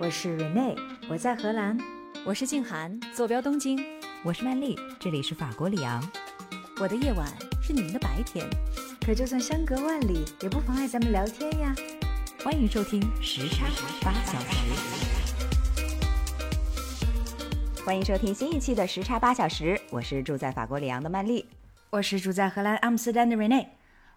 我是 Rene，我在荷兰。我是静涵，坐标东京。我是曼丽，这里是法国里昂。我的夜晚是你们的白天，可就算相隔万里，也不妨碍咱们聊天呀。欢迎收听时差八小时。欢迎收听新一期的时差八小时，我是住在法国里昂的曼丽，我是住在荷兰阿姆斯特丹的 Rene，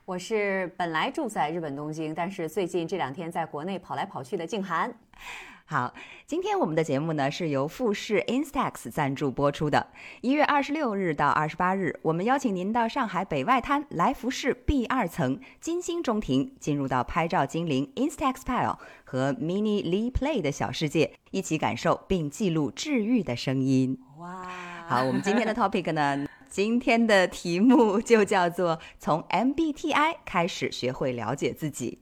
我是本来住在日本东京，但是最近这两天在国内跑来跑去的静涵。好，今天我们的节目呢是由富士 Instax 赞助播出的。一月二十六日到二十八日，我们邀请您到上海北外滩来福士 B 二层金星中庭，进入到拍照精灵 Instax Pile 和 Mini Lee Play 的小世界，一起感受并记录治愈的声音。哇，好，我们今天的 topic 呢，今天的题目就叫做从 MBTI 开始学会了解自己。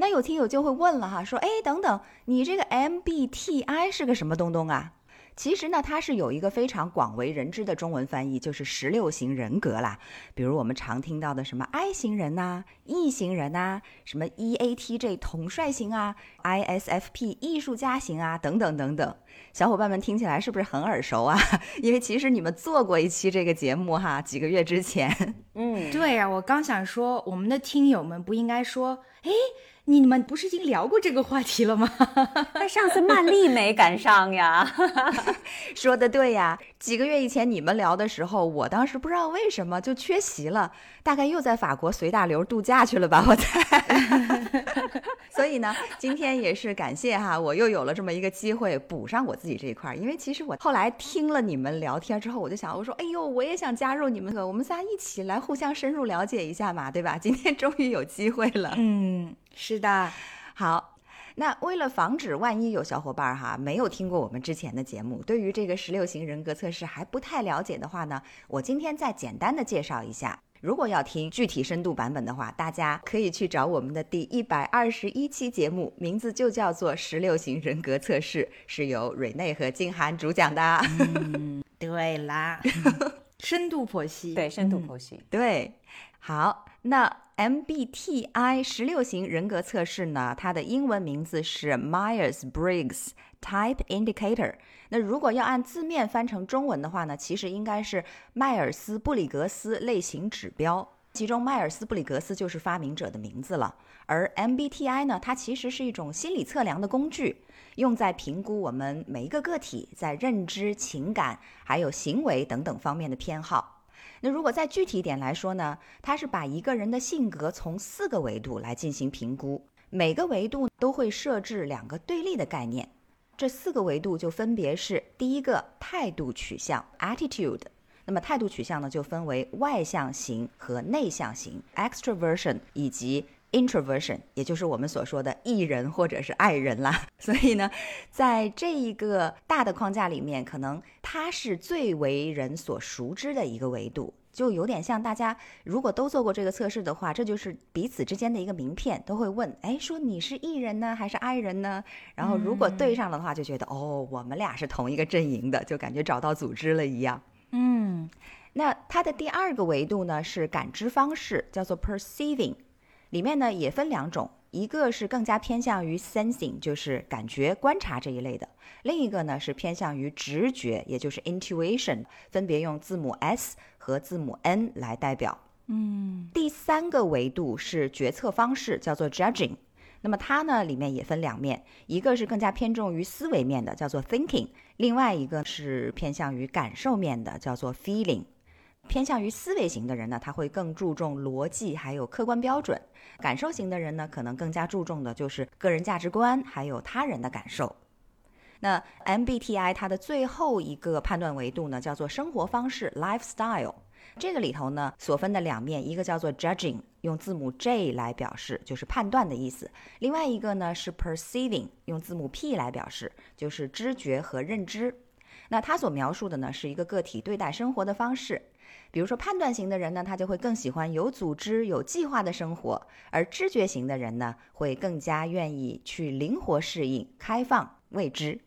那有听友就会问了哈，说，哎，等等，你这个 MBTI 是个什么东东啊？其实呢，它是有一个非常广为人知的中文翻译，就是十六型人格啦。比如我们常听到的什么 I 型人呐、E 型人呐、什么 EATJ 统帅型啊、ISFP 艺术家型啊，等等等等。小伙伴们听起来是不是很耳熟啊？因为其实你们做过一期这个节目哈，几个月之前。嗯，对呀、我刚想说，我们的听友们不应该说，哎，你们不是已经聊过这个话题了吗？但上次曼丽没赶上呀。说的对呀，几个月以前你们聊的时候，我当时不知道为什么就缺席了，大概又在法国随大流度假去了吧，我猜。所以呢，今天也是感谢哈，我又有了这么一个机会补上我自己这一块儿，因为其实我后来听了你们聊天之后，我就想，我说，哎呦，我也想加入你们，我们仨一起来互相深入了解一下嘛，对吧？今天终于有机会了。嗯，是的，好，那为了防止万一有小伙伴儿哈没有听过我们之前的节目，对于这个十六型人格测试还不太了解的话呢，我今天再简单的介绍一下。如果要听具体深度版本的话，大家可以去找我们的第一百二十一期节目，名字就叫做《十六型人格测试》，是由蕊内和静涵主讲的。嗯，对啦，深度剖析，对，深度剖析。对，好，那 MBTI 十六型人格测试呢，它的英文名字是 Myers-Briggs Type Indicator。那如果要按字面翻成中文的话呢，其实应该是迈尔斯布里格斯类型指标。其中，迈尔斯布里格斯就是发明者的名字了，而 MBTI 呢，它其实是一种心理测量的工具，用在评估我们每一个个体在认知、情感还有行为等等方面的偏好。那如果再具体一点来说呢，它是把一个人的性格从四个维度来进行评估，每个维度都会设置两个对立的概念。这四个维度就分别是第一个态度取向 （attitude），那么态度取向呢就分为外向型和内向型 （extroversion） 以及 introversion，也就是我们所说的艺人或者是爱人啦。所以呢，在这一个大的框架里面，可能它是最为人所熟知的一个维度。就有点像大家如果都做过这个测试的话，这就是彼此之间的一个名片，都会问，哎，说你是 E 人呢，还是爱人呢？然后如果对上了的话，就觉得、哦，我们俩是同一个阵营的，就感觉找到组织了一样。嗯，那它的第二个维度呢是感知方式，叫做 perceiving，里面呢也分两种，一个是更加偏向于 sensing，就是感觉、观察这一类的；另一个呢是偏向于直觉，也就是 intuition，分别用字母 S 和字母 N 来代表。嗯，第三个维度是决策方式，叫做 judging。那么它呢，里面也分两面，一个是更加偏重于思维面的，叫做 thinking；另外一个是偏向于感受面的，叫做 feeling。偏向于思维型的人呢，他会更注重逻辑还有客观标准；感受型的人呢，可能更加注重的就是个人价值观还有他人的感受。那 MBTI 它的最后一个判断维度呢，叫做生活方式 （lifestyle）。这个里头呢，所分的两面，一个叫做 judging，用字母 J 来表示，就是判断的意思；另外一个呢是 perceiving，用字母 P 来表示，就是知觉和认知。那它所描述的呢，是一个个体对待生活的方式。比如说，判断型的人呢，他就会更喜欢有组织、有计划的生活；而知觉型的人呢，会更加愿意去灵活适应、开放、未知。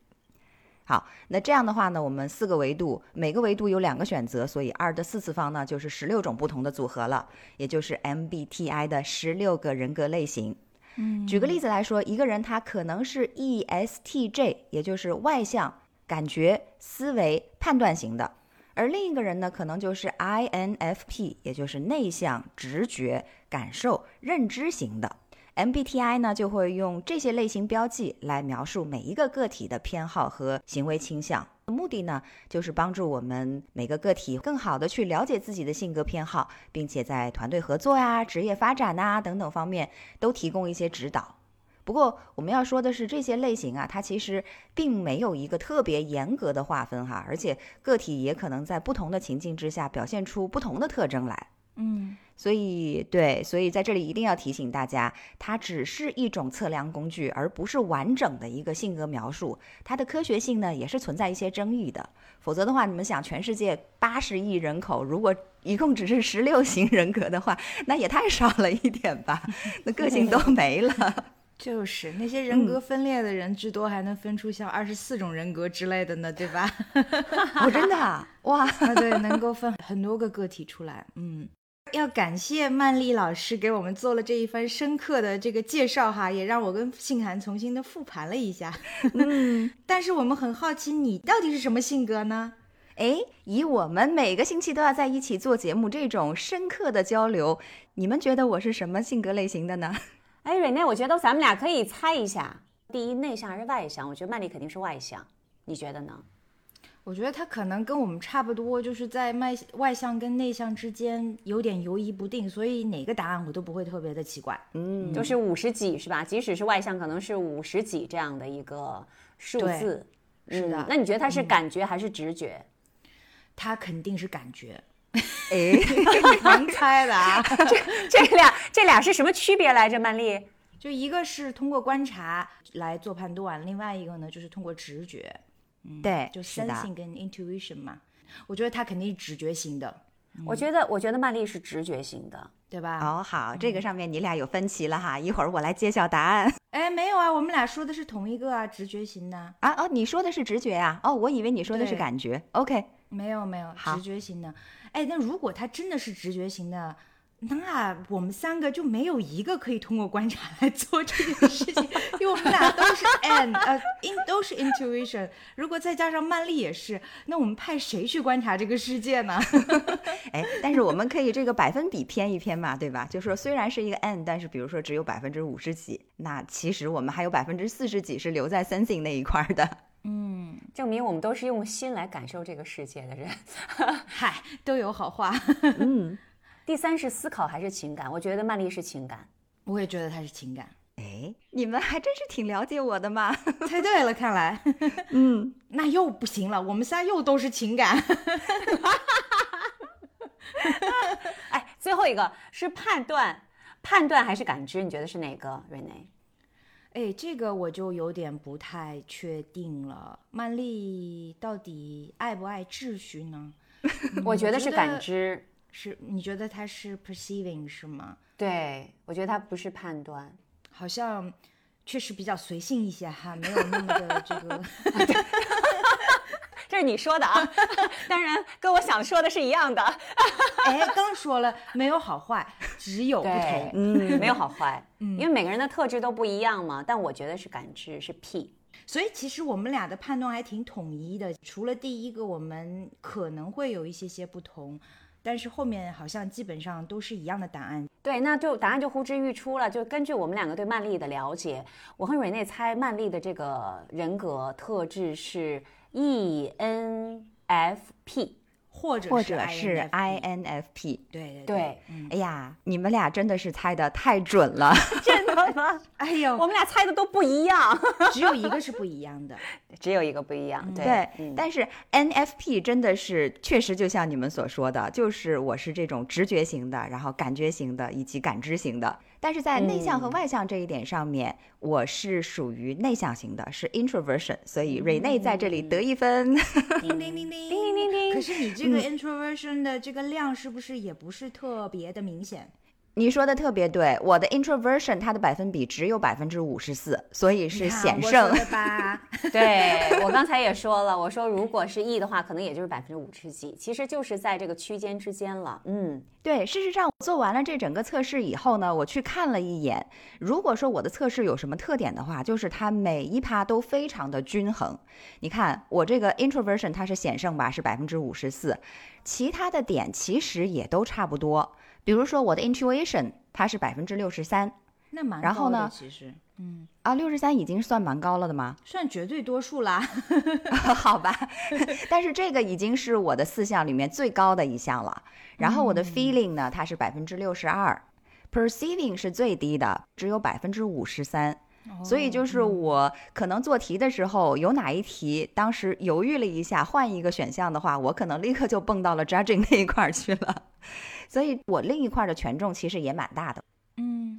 好，那这样的话呢，我们四个维度，每个维度有两个选择，所以二的四次方呢，就是十六种不同的组合了，也就是 MBTI 的十六个人格类型。嗯举个例子来说，一个人他可能是 E ESTJ，也就是外向、感觉、思维、判断型的，而另一个人呢，可能就是 INFP，也就是内向、直觉、感受、认知型的。MBTI 呢就会用这些类型标记来描述每一个个体的偏好和行为倾向。目的呢，就是帮助我们每个个体更好的去了解自己的性格偏好，并且在团队合作呀、职业发展呐、等等方面都提供一些指导。不过我们要说的是，这些类型啊，它其实并没有一个特别严格的划分哈，而且个体也可能在不同的情境之下表现出不同的特征来。嗯，所以，对，所以在这里一定要提醒大家，它只是一种测量工具，而不是完整的一个性格描述。它的科学性呢，也是存在一些争议的。否则的话，你们想，全世界八十亿人口，如果一共只是十六 型人格的话，那也太少了一点吧？那个性都没了。就是那些人格分裂的人，至多还能分出像二十四种人格之类的呢，对吧？哦，真的啊，哇！啊，对，能够分很多个个体出来。嗯，要感谢曼丽老师给我们做了这一番深刻的这个介绍哈，也让我跟信涵重新的复盘了一下。嗯，但是我们很好奇，你到底是什么性格呢？哎，以我们每个星期都要在一起做节目这种深刻的交流，你们觉得我是什么性格类型的呢？哎，瑞内，我觉得咱们俩可以猜一下，第一内向还是外向？我觉得曼丽肯定是外向，你觉得呢？我觉得他可能跟我们差不多，就是在外外向跟内向之间有点游移不定，所以哪个答案我都不会特别的奇怪。嗯，就是五十几是吧？即使是外向，可能是五十几这样的一个数对字。是的嗯那你觉得他是感觉还是直觉？他肯定是感觉，哎，能猜的啊。这这俩这俩是什么区别来着？曼丽？就一个是通过观察来做判断，另外一个呢就是通过直觉，对，就是的。sensing 跟 intuition 嘛。我觉得他肯定是直觉型的，我觉得，我觉得曼丽是直觉型的。对吧？哦，好，这个上面你俩有分歧了哈，一会儿我来揭晓答案哎，没有啊，我们俩说的是同一个啊，直觉型的。啊。哦，你说的是直觉呀、哦，我以为你说的是感觉。OK，没有没有，好直觉型的。哎，那如果他真的是直觉型的，那我们三个就没有一个可以通过观察来做这件事情，因为我们俩都是 N，呃，in 都是 intuition。如果再加上曼丽也是，那我们派谁去观察这个世界呢？哎，但是我们可以这个百分比偏一偏嘛，对吧？就说虽然是一个 N，但是比如说只有百分之五十几，那其实我们还有百分之四十几是留在 sensing 那一块儿的。嗯，证明我们都是用心来感受这个世界的人。嗨，都有好话。嗯，第三是思考还是情感？我觉得曼丽是情感。我也觉得她是情感，哎，你们还真是挺了解我的嘛。猜对了，看来。嗯，那又不行了，我们仨又都是情感。哎，最后一个是判断，判断还是感知？你觉得是哪个？瑞内？哎，这个我就有点不太确定了。曼丽到底爱不爱秩序呢？我觉得是感知。是你觉得他是 perceiving 是吗？对，我觉得他不是判断。好像确实比较随性一些哈，没有那么的这个。这是你说的啊，当然跟我想说的是一样的。哎，刚说了没有好坏，只有不同。嗯，没有好坏，因为每个人的特质都不一样嘛。但我觉得是感知，是 P。所以其实我们俩的判断还挺统一的，除了第一个我们可能会有一些些不同，但是后面好像基本上都是一样的答案。对，那就答案就呼之欲出了。就根据我们两个对曼丽的了解，我和蕊内猜曼丽的这个人格特质是 E ENFP。或者或者是 INFP。对对对，哎呀，你们俩真的是猜的太准了。真的吗？哎呦，我们俩猜的都不一样，只有一个是不一样的。只有一个不一样。对，对，嗯但是 NFP 真的是确实就像你们所说的，就是我是这种直觉型的，然后感觉型的以及感知型的。但是在内向和嗯外向这一点上面，我是属于内向型的，是 introversion，所以瑞内在这里得一分。叮叮叮叮叮叮叮可是你这个 introversion 的这个量是不是也不是特别的明显？你说的特别对，我的 introversion 它的百分比只有百分之五十四，所以是险胜。吧？对我刚才也说了，我说如果是 E 的话，可能也就是百分之五十几，其实就是在这个区间之间了。嗯，对，事实上做完了这整个测试以后呢，我去看了一眼，如果说我的测试有什么特点的话，就是它每一趴都非常的均衡。你看我这个 introversion 它是险胜吧，是百分之五十四，其他的点其实也都差不多。比如说我的 intuition 它是百分之六十三，那蛮然后呢其实，嗯，啊，六十三已经算蛮高了的吗？算绝对多数啦。好吧，但是这个已经是我的四项里面最高的一项了。然后我的 feeling 呢，它是百分之六十二，perceiving 是最低的，只有百分之五十三。所以就是我可能做题的时候，有哪一题当时犹豫了一下，换一个选项的话，我可能立刻就蹦到了 judging 那一块儿去了。所以我另一块的权重其实也蛮大的。嗯，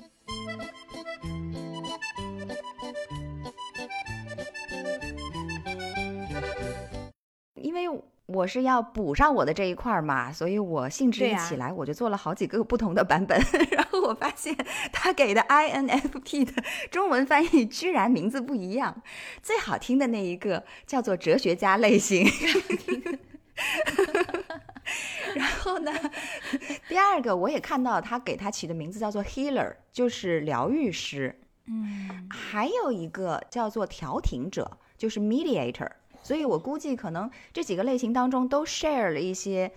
因为我是要补上我的这一块儿嘛，所以我兴致一起来，我就做了好几个不同的版本。然后我发现他给的 INFP 的中文翻译居然名字不一样，最好听的那一个叫做哲学家类型。然后呢，第二个我也看到他给他起的名字叫做 healer，就是疗愈师。嗯，还有一个叫做调停者，就是 mediator。所以我估计可能这几个类型当中都 share 了一些，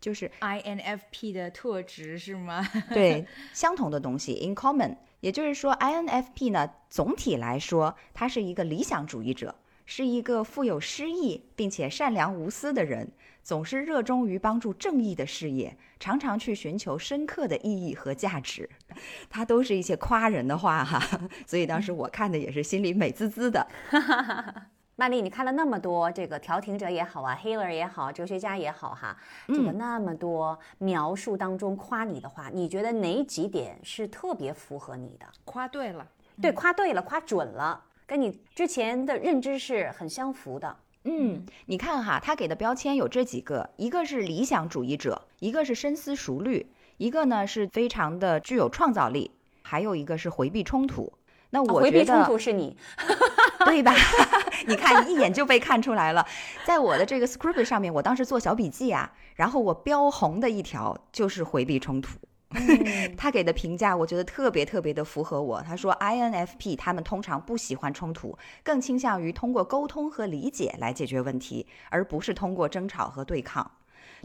就是，INFP 的特质是吗？对相同的东西 in common。也就是说，INFP 呢，总体来说，他是一个理想主义者，是一个富有诗意并且善良无私的人，总是热衷于帮助正义的事业，常常去寻求深刻的意义和价值。他都是一些夸人的话哈，所以当时我看的也是心里美滋滋的。曼丽，你看了那么多这个调停者也好啊，healer 也好，哲学家也好哈，这个那么多描述当中夸你的话，你觉得哪几点是特别符合你的？夸对了，对，夸对了，夸准了，跟你之前的认知是很相符的。嗯，你看哈，他给的标签有这几个，一个是理想主义者，一个是深思熟虑，一个呢是非常的具有创造力，还有一个是回避冲突。那我觉啊回避冲突是你，对吧？你看一眼就被看出来了，在我的这个 script 上面，我当时做小笔记啊，然后我标红的一条就是回避冲突。他给的评价，我觉得特别特别的符合我。他说，INFP 他们通常不喜欢冲突，更倾向于通过沟通和理解来解决问题，而不是通过争吵和对抗。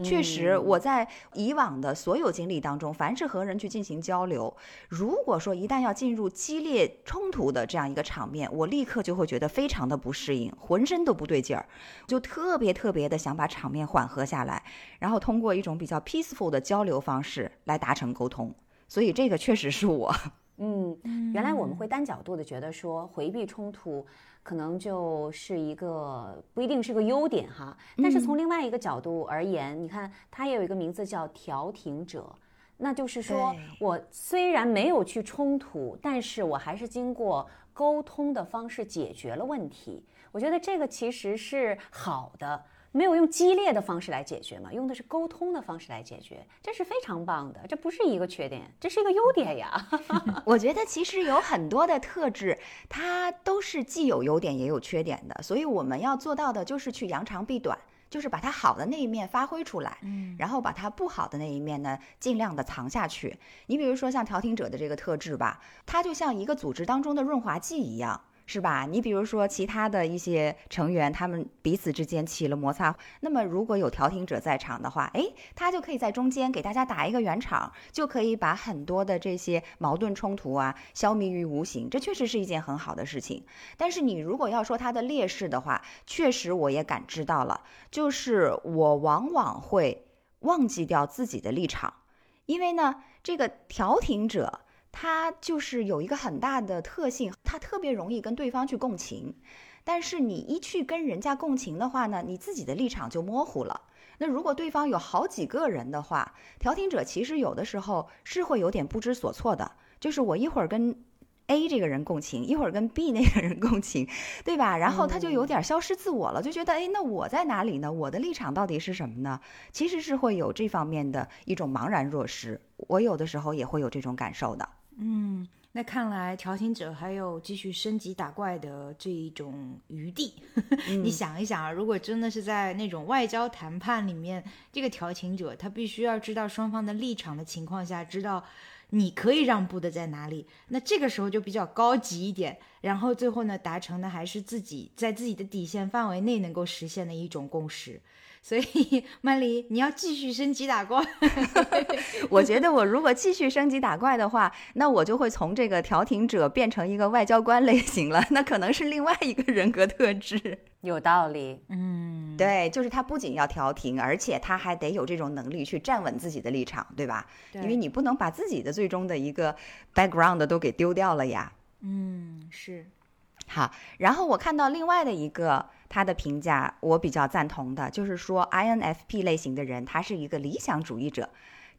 确实，我在以往的所有经历当中，凡是和人去进行交流，如果说一旦要进入激烈冲突的这样一个场面，我立刻就会觉得非常的不适应，浑身都不对劲儿，就特别特别的想把场面缓和下来，然后通过一种比较 peaceful 的交流方式来达成沟通。所以这个确实是我，嗯，原来我们会单角度的觉得说回避冲突可能就是一个不一定是个优点哈，但是从另外一个角度而言，你看它也有一个名字叫调停者。那就是说我虽然没有去冲突，但是我还是经过沟通的方式解决了问题。我觉得这个其实是好的，没有用激烈的方式来解决嘛，用的是沟通的方式来解决，这是非常棒的，这不是一个缺点，这是一个优点呀。我觉得其实有很多的特质，它都是既有优点也有缺点的，所以我们要做到的就是去扬长避短。就是把它好的那一面发挥出来，嗯，然后把它不好的那一面呢，尽量的藏下去。你比如说像调停者的这个特质吧，它就像一个组织当中的润滑剂一样。是吧？你比如说其他的一些成员，他们彼此之间起了摩擦，那么如果有调停者在场的话，诶，他就可以在中间给大家打一个圆场，就可以把很多的这些矛盾冲突啊消弭于无形。这确实是一件很好的事情。但是你如果要说它的劣势的话，确实我也感知到了，就是我往往会忘记掉自己的立场，因为呢，这个调停者。他就是有一个很大的特性，他特别容易跟对方去共情，但是你一去跟人家共情的话呢，你自己的立场就模糊了。那如果对方有好几个人的话，调停者其实有的时候是会有点不知所措的，就是我一会儿跟 A 这个人共情，一会儿跟 B 那个人共情，对吧？然后他就有点消失自我了，就觉得哎，那我在哪里呢？我的立场到底是什么呢？其实是会有这方面的一种茫然若失。我有的时候也会有这种感受的。嗯，那看来调停者还有继续升级打怪的这一种余地。你想一想啊，如果真的是在那种外交谈判里面，这个调停者他必须要知道双方的立场的情况下，知道你可以让步的在哪里，那这个时候就比较高级一点。然后最后呢，达成的还是自己在自己的底线范围内能够实现的一种共识。所以，曼丽，你要继续升级打怪。我觉得，我如果继续升级打怪的话，那我就会从这个调停者变成一个外交官类型了。那可能是另外一个人格特质。有道理。嗯，对，就是他不仅要调停，而且他还得有这种能力去站稳自己的立场，对吧？因为你不能把自己的最终的一个 background 都给丢掉了呀。嗯，是。好，然后我看到另外的一个。他的评价我比较赞同的，就是说 INFP 类型的人，他是一个理想主义者，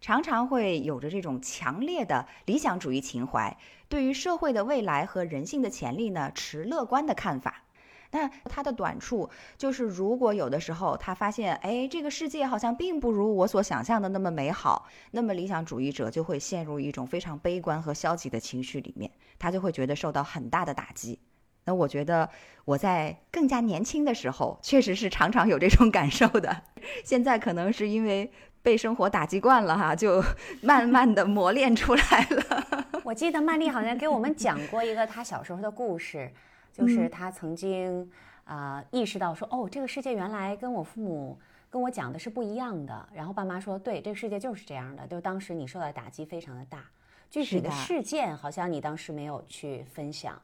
常常会有着这种强烈的理想主义情怀，对于社会的未来和人性的潜力呢，持乐观的看法。那他的短处就是，如果有的时候他发现，哎，这个世界好像并不如我所想象的那么美好，那么理想主义者就会陷入一种非常悲观和消极的情绪里面，他就会觉得受到很大的打击。那我觉得我在更加年轻的时候，确实是常常有这种感受的。现在可能是因为被生活打击惯了哈，就 慢慢的磨练出来了。我记得曼丽好像给我们讲过一个她小时候的故事，就是她曾经啊意识到说，哦，这个世界原来跟我父母跟我讲的是不一样的。然后爸妈说，对，这个世界就是这样的。就当时你受到打击非常的大，具体的事件好像你当时没有去分享。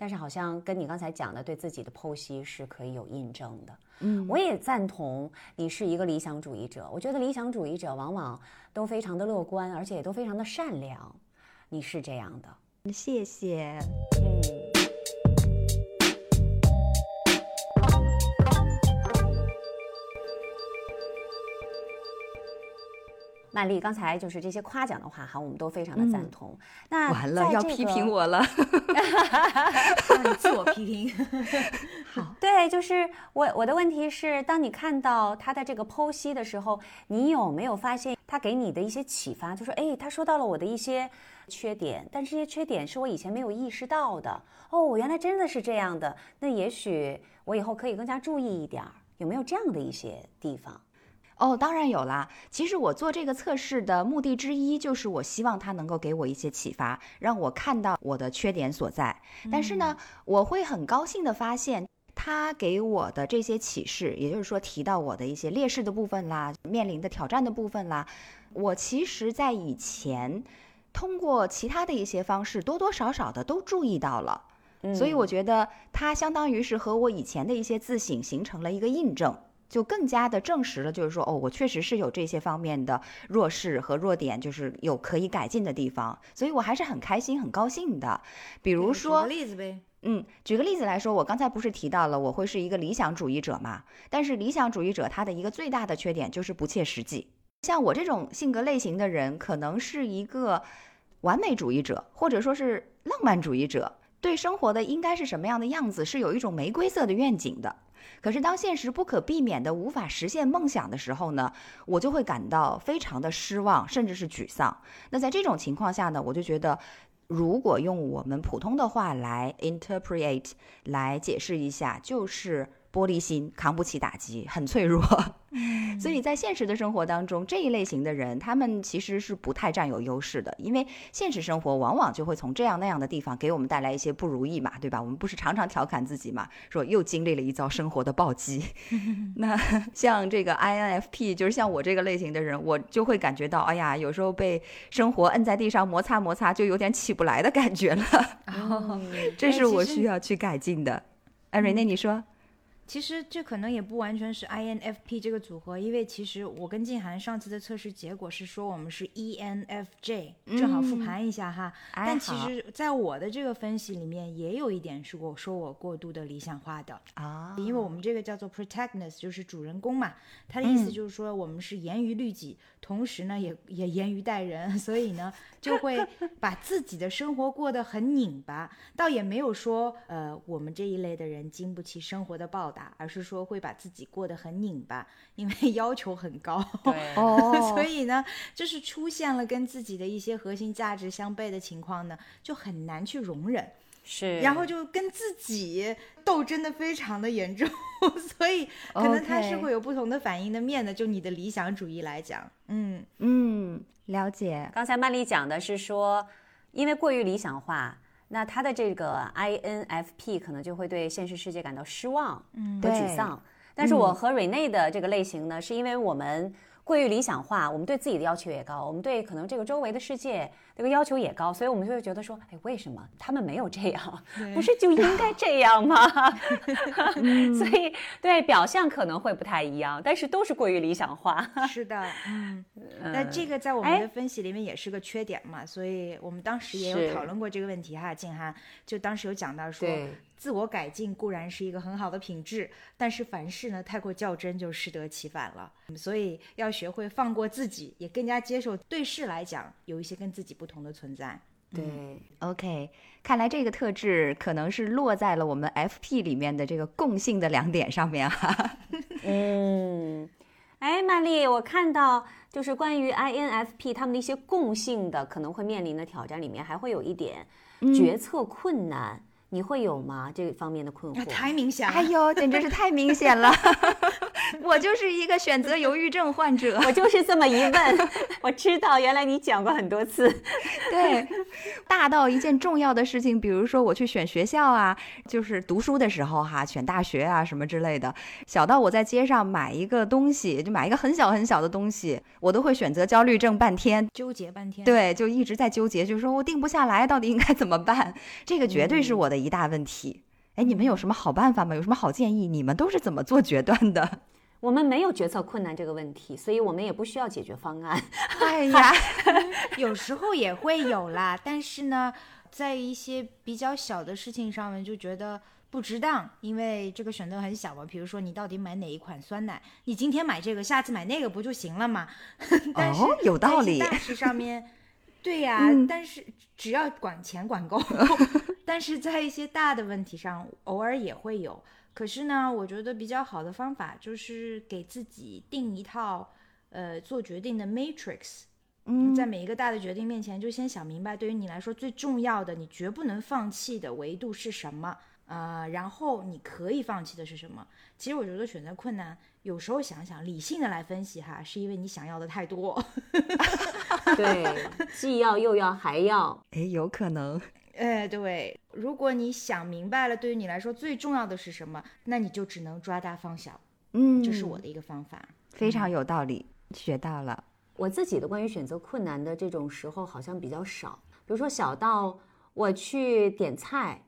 但是好像跟你刚才讲的对自己的剖析是可以有印证的。嗯，我也赞同你是一个理想主义者。我觉得理想主义者往往都非常的乐观，而且也都非常的善良。你是这样的，谢谢。嗯。曼丽，刚才就是这些夸奖的话哈，我们都非常的赞同。那完了，要批评我了，自我批评。好，对，就是我我的问题是，当你看到他的这个剖析的时候，你有没有发现他给你的一些启发？就说，哎，他说到了我的一些缺点，但这些缺点是我以前没有意识到的。哦，我原来真的是这样的。那也许我以后可以更加注意一点儿，有没有这样的一些地方？哦，当然有啦。其实我做这个测试的目的之一，就是我希望它能够给我一些启发，让我看到我的缺点所在。但是呢，我会很高兴的发现，他给我的这些启示，也就是说提到我的一些劣势的部分啦，面临的挑战的部分啦，我其实在以前通过其他的一些方式，多多少少的都注意到了。所以我觉得它相当于是和我以前的一些自省形成了一个印证。就更加的证实了，就是说，哦，我确实是有这些方面的弱势和弱点，就是有可以改进的地方，所以我还是很开心、很高兴的。比如说，举个例子呗。嗯，举个例子来说，我刚才不是提到了我会是一个理想主义者嘛？但是理想主义者他的一个最大的缺点就是不切实际。像我这种性格类型的人，可能是一个完美主义者，或者说是浪漫主义者，对生活的应该是什么样的样子，是有一种玫瑰色的愿景的。可是，当现实不可避免的无法实现梦想的时候呢，我就会感到非常的失望，甚至是沮丧。那在这种情况下呢，我就觉得，如果用我们普通的话来 interpret 来解释一下，就是。玻璃心，扛不起打击，很脆弱。所以在现实的生活当中，这一类型的人，他们其实是不太占有优势的，因为现实生活往往就会从这样那样的地方给我们带来一些不如意嘛，对吧？我们不是常常调侃自己嘛，说又经历了一遭生活的暴击。那像这个 INFP，就是像我这个类型的人，我就会感觉到，哎呀，有时候被生活摁在地上摩擦摩擦，就有点起不来的感觉了。这是我需要去改进的。哎，瑞内，你说。其实这可能也不完全是 INFP 这个组合，因为其实我跟静涵上次的测试结果是说我们是 ENFJ，正好复盘一下哈。哎但其实在我的这个分析里面，也有一点是我说我过度的理想化的。啊，因为我们这个叫做 protagonist，就是主人公嘛，他的意思就是说我们是严于律己，同时呢也也严于待人，所以呢就会把自己的生活过得很拧巴，倒也没有说呃我们这一类的人经不起生活的暴打，而是说会把自己过得很拧巴，因为 要求很高。对 哦，所以呢，就是出现了跟自己的一些核心价值相悖的情况呢，就很难去容忍。是，然后就跟自己斗争的非常的严重，所以可能他是会有不同的反应的面的。就你的理想主义来讲，嗯，嗯，了解，刚才曼丽讲的是说，因为过于理想化，那他的这个 INFP 可能就会对现实世界感到失望和对沮丧。但是我和瑞内的这个类型呢，是因为我们过于理想化，我们对自己的要求也高，我们对可能这个周围的世界这个要求也高，所以我们就会觉得说，哎，为什么他们没有这样？不是就应该这样吗？所以对表象可能会不太一样，但是都是过于理想化。是的，嗯。那这个在我们的分析里面也是个缺点嘛，所以我们当时也有讨论过这个问题哈。静涵就当时有讲到说对，自我改进固然是一个很好的品质，但是凡事呢太过较真就适得其反了。所以要学会放过自己，也更加接受对事来讲有一些跟自己不同的存在。对，OK，看来这个特质可能是落在了我们 FP 里面的这个共性的两点上面哈。嗯，哎，曼丽，我看到就是关于 INFP 他们的一些共性的可能会面临的挑战里面，还会有一点决策困难，你会有吗？这方面的困惑？太明显了，哎呦，简直是太明显了！我就是一个选择犹豫症患者。我就是这么一问，我知道，原来你讲过很多次。对，大到一件重要的事情，比如说我去选学校啊，就是读书的时候哈，选大学啊什么之类的；小到我在街上买一个东西，就买一个很小很小的东西，我都会选择焦虑症半天。纠结半天。对，就一直在纠结，就是说我定不下来，到底应该怎么办？这个绝对是我的一大问题。哎，你们有什么好办法吗？有什么好建议？你们都是怎么做决断的？我们没有决策困难这个问题，所以我们也不需要解决方案。哎呀，有时候也会有啦，但是呢，在一些比较小的事情上面就觉得不值当，因为这个选择很小嘛。比如说你到底买哪一款酸奶，你今天买这个，下次买那个不就行了吗？但是哦，有道理但是。大事上面，对呀、嗯但是只要管钱管够，但是在一些大的问题上，偶尔也会有。可是呢，我觉得比较好的方法就是给自己定一套呃做决定的 matrix。嗯在每一个大的决定面前，就先想明白，对于你来说最重要的，你绝不能放弃的维度是什么。呃，然后你可以放弃的是什么？其实我觉得选择困难，有时候想想理性的来分析哈，是因为你想要的太多。对，既要又要还要。哎，有可能。哎，对，如果你想明白了，对于你来说最重要的是什么，那你就只能抓大放小，嗯，这是我的一个方法。非常有道理，学到了。我自己的关于选择困难的这种时候好像比较少，比如说小到我去点菜，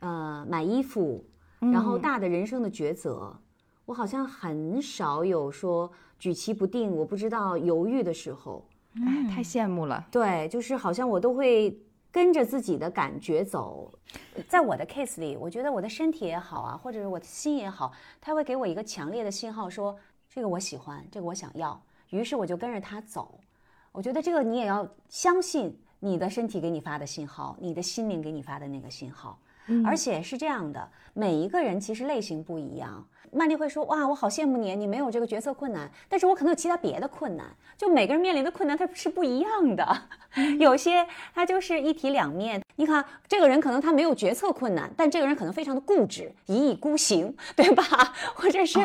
呃，买衣服，然后大的人生的抉择，我好像很少有说举棋不定，我不知道犹豫的时候。哎，太羡慕了。对，就是好像我都会跟着自己的感觉走。在我的 case 里，我觉得我的身体也好啊，或者是我的心也好，它会给我一个强烈的信号说，这个我喜欢，这个我想要，于是我就跟着它走。我觉得这个你也要相信你的身体给你发的信号，你的心灵给你发的那个信号。而且是这样的，每一个人其实类型不一样。曼丽会说：“哇，我好羡慕你，你没有这个决策困难，但是我可能有其他别的困难。就每个人面临的困难它是不一样的，有些他就是一体两面。你看，这个人可能他没有决策困难，但这个人可能非常的固执，一意孤行，对吧？或者是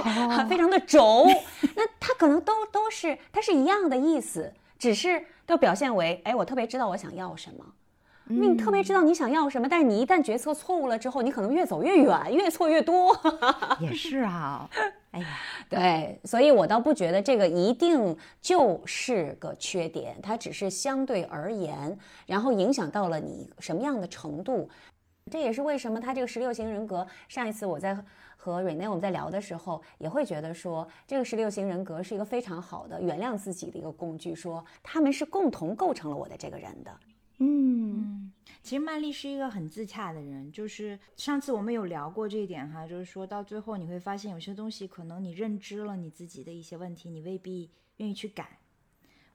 非常的轴，那他可能都都是他是一样的意思，只是都表现为，哎，我特别知道我想要什么。”你特别知道你想要什么，但是你一旦决策错误了之后，你可能越走越远，越错越多。也是啊。哎呀，对，所以我倒不觉得这个一定就是个缺点，它只是相对而言，然后影响到了你什么样的程度。这也是为什么他这个十六型人格，上一次我在和 Rene 我们在聊的时候，也会觉得说，这个十六型人格是一个非常好的原谅自己的一个工具，说他们是共同构成了我的这个人的。嗯，其实曼丽是一个很自洽的人，就是上次我们有聊过这一点哈，就是说到最后你会发现有些东西可能你认知了你自己的一些问题，你未必愿意去改。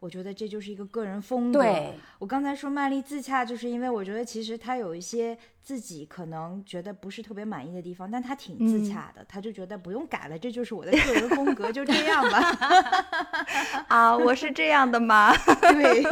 我觉得这就是一个个人风格。对，我刚才说曼丽自洽，就是因为我觉得其实她有一些自己可能觉得不是特别满意的地方，但她挺自洽的，她就觉得不用改了，这就是我的个人风格，就这样吧。啊，我是这样的吗？对，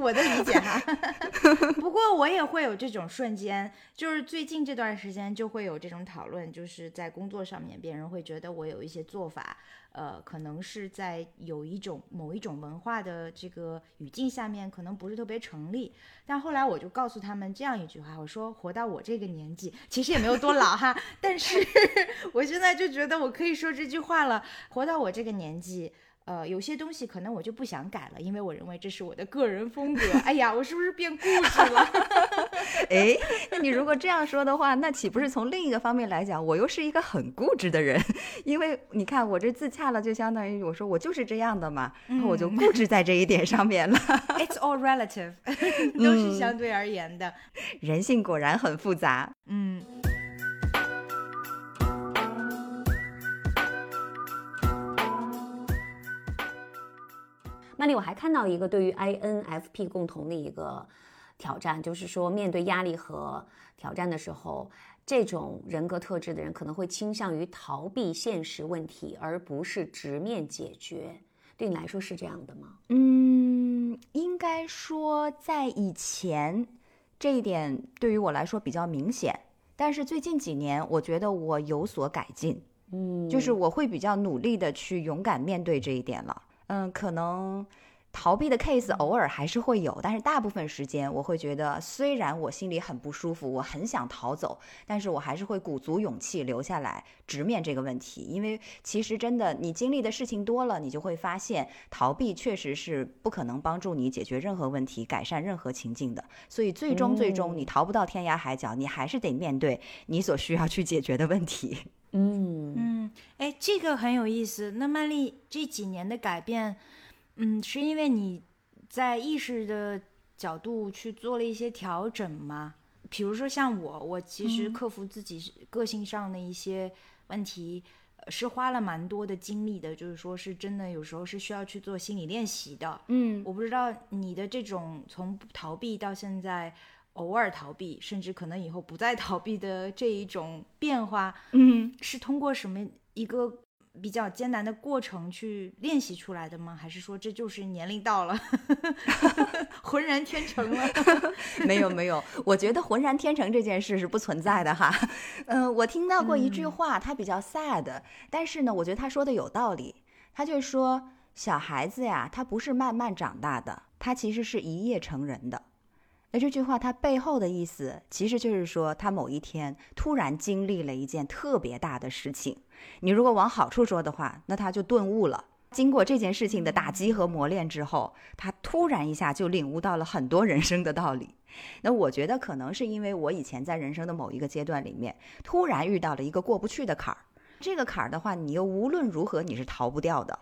我的理解哈。不过我也会有这种瞬间，就是最近这段时间就会有这种讨论，就是在工作上面，别人会觉得我有一些做法。呃，可能是在有一种某一种文化的这个语境下面，可能不是特别成立。但后来我就告诉他们这样一句话，我说活到我这个年纪，其实也没有多老哈，但是 我现在就觉得我可以说这句话了，活到我这个年纪。呃，有些东西可能我就不想改了，因为我认为这是我的个人风格。哎呀，我是不是变固执了？哎，那你如果这样说的话，那岂不是从另一个方面来讲，我又是一个很固执的人？因为你看我这自洽了，就相当于我说我就是这样的嘛，那我就固执在这一点上面了。It's all relative，都是相对而言的。人性果然很复杂。嗯。曼丽，我还看到一个对于 INFP 共同的一个挑战，就是说面对压力和挑战的时候，这种人格特质的人可能会倾向于逃避现实问题，而不是直面解决。对你来说是这样的吗？嗯，应该说在以前这一点对于我来说比较明显，但是最近几年我觉得我有所改进。嗯，就是我会比较努力的去勇敢面对这一点了。嗯，可能逃避的 case 偶尔还是会有，但是大部分时间我会觉得，虽然我心里很不舒服，我很想逃走，但是我还是会鼓足勇气留下来直面这个问题。因为其实真的，你经历的事情多了，你就会发现，逃避确实是不可能帮助你解决任何问题、改善任何情境的。所以最终最终，你逃不到天涯海角，你还是得面对你所需要去解决的问题。嗯嗯，哎，这个很有意思。那曼丽这几年的改变，嗯，是因为你在意识的角度去做了一些调整吗？比如说像我，我其实克服自己个性上的一些问题，是花了蛮多的精力的。就是说是真的，有时候是需要去做心理练习的。嗯，我不知道你的这种从逃避到现在。偶尔逃避，甚至可能以后不再逃避的这一种变化，嗯，是通过什么一个比较艰难的过程去练习出来的吗？还是说这就是年龄到了，浑然天成了？没有没有，我觉得浑然天成这件事是不存在的哈。嗯，我听到过一句话，它比较 sad，但是呢，我觉得他说的有道理。他就说，小孩子呀，他不是慢慢长大的，他其实是一夜成人的。那这句话它背后的意思，其实就是说，他某一天突然经历了一件特别大的事情。你如果往好处说的话，那他就顿悟了。经过这件事情的打击和磨练之后，他突然一下就领悟到了很多人生的道理。那我觉得可能是因为我以前在人生的某一个阶段里面，突然遇到了一个过不去的坎儿。这个坎儿的话，你又无论如何你是逃不掉的。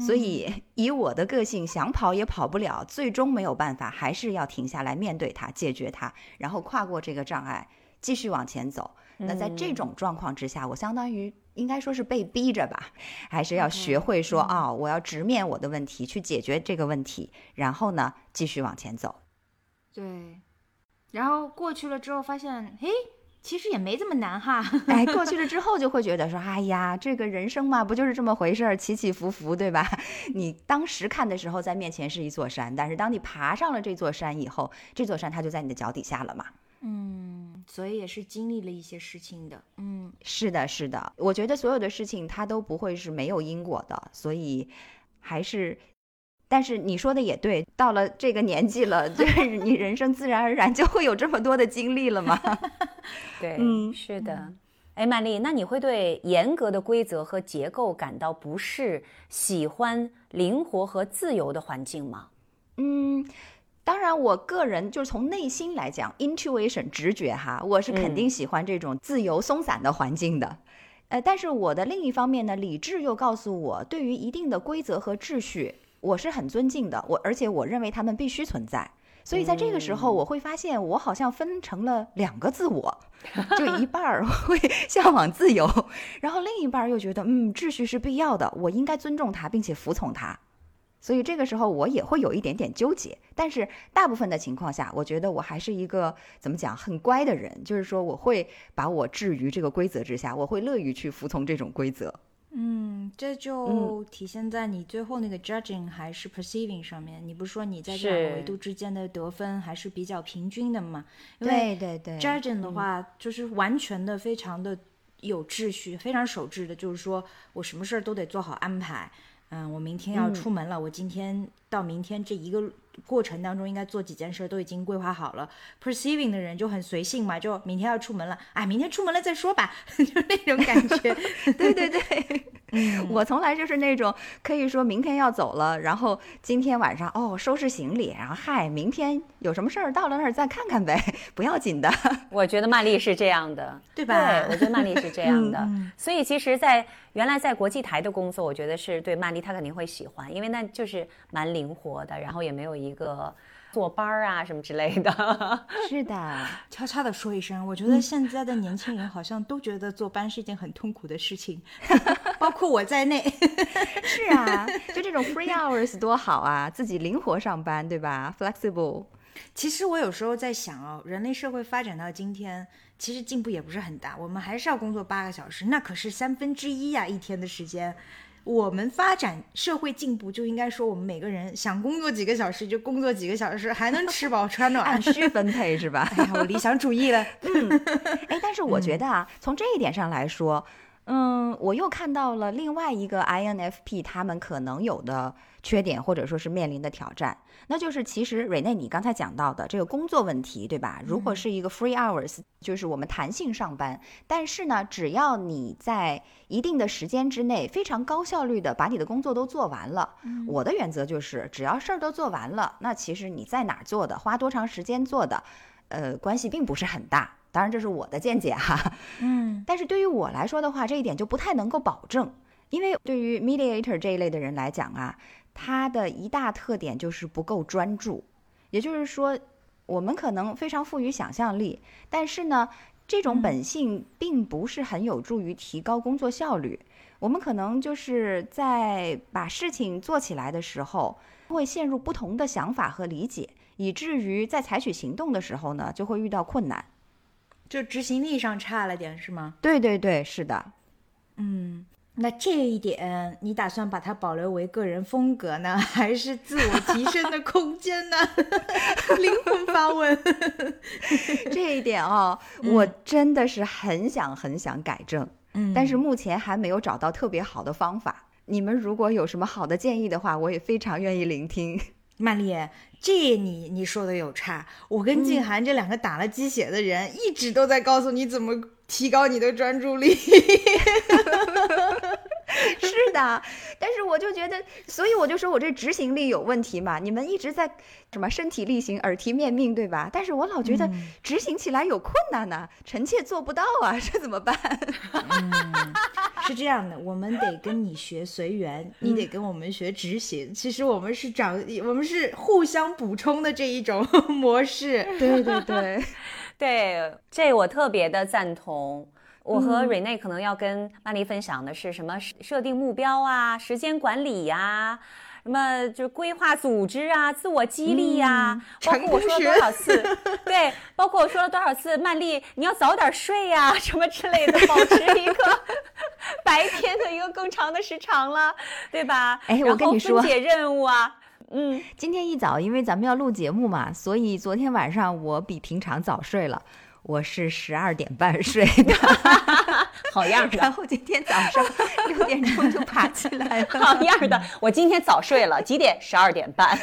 所以，以我的个性，想跑也跑不了，最终没有办法，还是要停下来面对它，解决它，然后跨过这个障碍，继续往前走。那在这种状况之下，我相当于应该说是被逼着吧，还是要学会说啊，我要直面我的问题，去解决这个问题，然后呢，继续往前走。对，然后过去了之后，发现，嘿。其实也没这么难哈，哎，过去了之后就会觉得说，哎呀，这个人生嘛，不就是这么回事儿，起起伏伏，对吧？你当时看的时候，在面前是一座山，但是当你爬上了这座山以后，这座山它就在你的脚底下了嘛。嗯，所以也是经历了一些事情的。嗯，是的，是的，我觉得所有的事情它都不会是没有因果的，所以还是。但是你说的也对，到了这个年纪了，就是你人生自然而然就会有这么多的经历了嘛。对，嗯，是的。哎，曼丽，那你会对严格的规则和结构感到不适，喜欢灵活和自由的环境吗？嗯，当然，我个人就是从内心来讲，intuition 直觉哈，我是肯定喜欢这种自由松散的环境的。呃，但是我的另一方面呢，理智又告诉我，对于一定的规则和秩序，我是很尊敬的。我而且我认为他们必须存在。所以在这个时候，我会发现我好像分成了两个自我，就一半儿 会向往自由，然后另一半儿又觉得，嗯，秩序是必要的，我应该尊重他，并且服从他。所以这个时候我也会有一点点纠结，但是大部分的情况下，我觉得我还是一个怎么讲很乖的人，就是说我会把我置于这个规则之下，我会乐于去服从这种规则。嗯，这就体现在你最后那个 judging 还是 perceiving 上面。你不是说你在这两个维度之间的得分还是比较平均的吗？对对对，judging 的话就是完全的、非常的有秩序、非常守制的，就是说我什么事儿都得做好安排。嗯，我明天要出门了。我今天到明天这一个过程当中，应该做几件事都已经规划好了。Perceiving 的人就很随性嘛，就明天要出门了，哎，明天出门了再说吧，就那种感觉。对 对 对。我从来就是那种可以说明天要走了，然后今天晚上哦收拾行李，然后嗨，明天有什么事儿到了那儿再看看呗，不要紧的。我觉得曼丽是这样的，对吧？对，我觉得曼丽是这样的。所以其实，在原来在国际台的工作，我觉得是对曼丽她肯定会喜欢，因为那就是蛮灵活的，然后也没有一个。坐班儿啊，什么之类的。是的，悄悄的说一声，我觉得现在的年轻人好像都觉得坐班是一件很痛苦的事情，包括我在内。是啊，就这种 free hours 多好啊，自己灵活上班，对吧？flexible。其实我有时候在想哦，人类社会发展到今天，其实进步也不是很大，我们还是要工作八个小时，那可是三分之一呀，一天的时间。我们发展社会进步，就应该说我们每个人想工作几个小时就工作几个小时，还能吃饱穿暖，按需分配是吧？哎呀，我理想主义了。嗯，哎，但是我觉得啊，从这一点上来说，嗯，我又看到了另外一个 INFP 他们可能有的缺点，或者说是面临的挑战。那就是其实瑞内，你刚才讲到的这个工作问题，对吧？如果是一个 free hours，就是我们弹性上班，但是呢，只要你在一定的时间之内，非常高效率的把你的工作都做完了。我的原则就是，只要事儿都做完了，那其实你在哪儿做的，花多长时间做的，呃，关系并不是很大。当然，这是我的见解哈。嗯，但是对于我来说的话，这一点就不太能够保证，因为对于 mediator 这一类的人来讲啊。它的一大特点就是不够专注，也就是说，我们可能非常富于想象力，但是呢，这种本性并不是很有助于提高工作效率。我们可能就是在把事情做起来的时候，会陷入不同的想法和理解，以至于在采取行动的时候呢，就会遇到困难，就执行力上差了点，是吗？对对对，是的，嗯。那这一点，你打算把它保留为个人风格呢，还是自我提升的空间呢？灵魂发问。这一点哦，我真的是很想很想改正，嗯，但是目前还没有找到特别好的方法。你们如果有什么好的建议的话，我也非常愿意聆听。曼丽，这你你说的有差。我跟静涵这两个打了鸡血的人，一直都在告诉你怎么。提高你的专注力，是的，但是我就觉得，所以我就说我这执行力有问题嘛。你们一直在什么身体力行、耳提面命，对吧？但是我老觉得执行起来有困难呢，臣妾做不到啊，这怎么办？是这样的，我们得跟你学随缘，你得跟我们学执行。其实我们是长，我们是互相补充的这一种模式。对 对对。对，这我特别的赞同。我和瑞内可能要跟曼丽分享的是什么设定目标啊、时间管理呀、什么就是规划组织啊、自我激励呀。包括我说了多少次，对，包括我说了多少次，曼丽你要早点睡呀，什么之类的，保持一个白天的一个更长的时长了，对吧？哎，我跟你说，分解任务啊。嗯，今天一早，因为咱们要录节目嘛，所以昨天晚上我比平常早睡了。我是十二点半睡的，好样的。然后今天早上六点钟就爬起来了，好样的。我今天早睡了，几点？十二点半。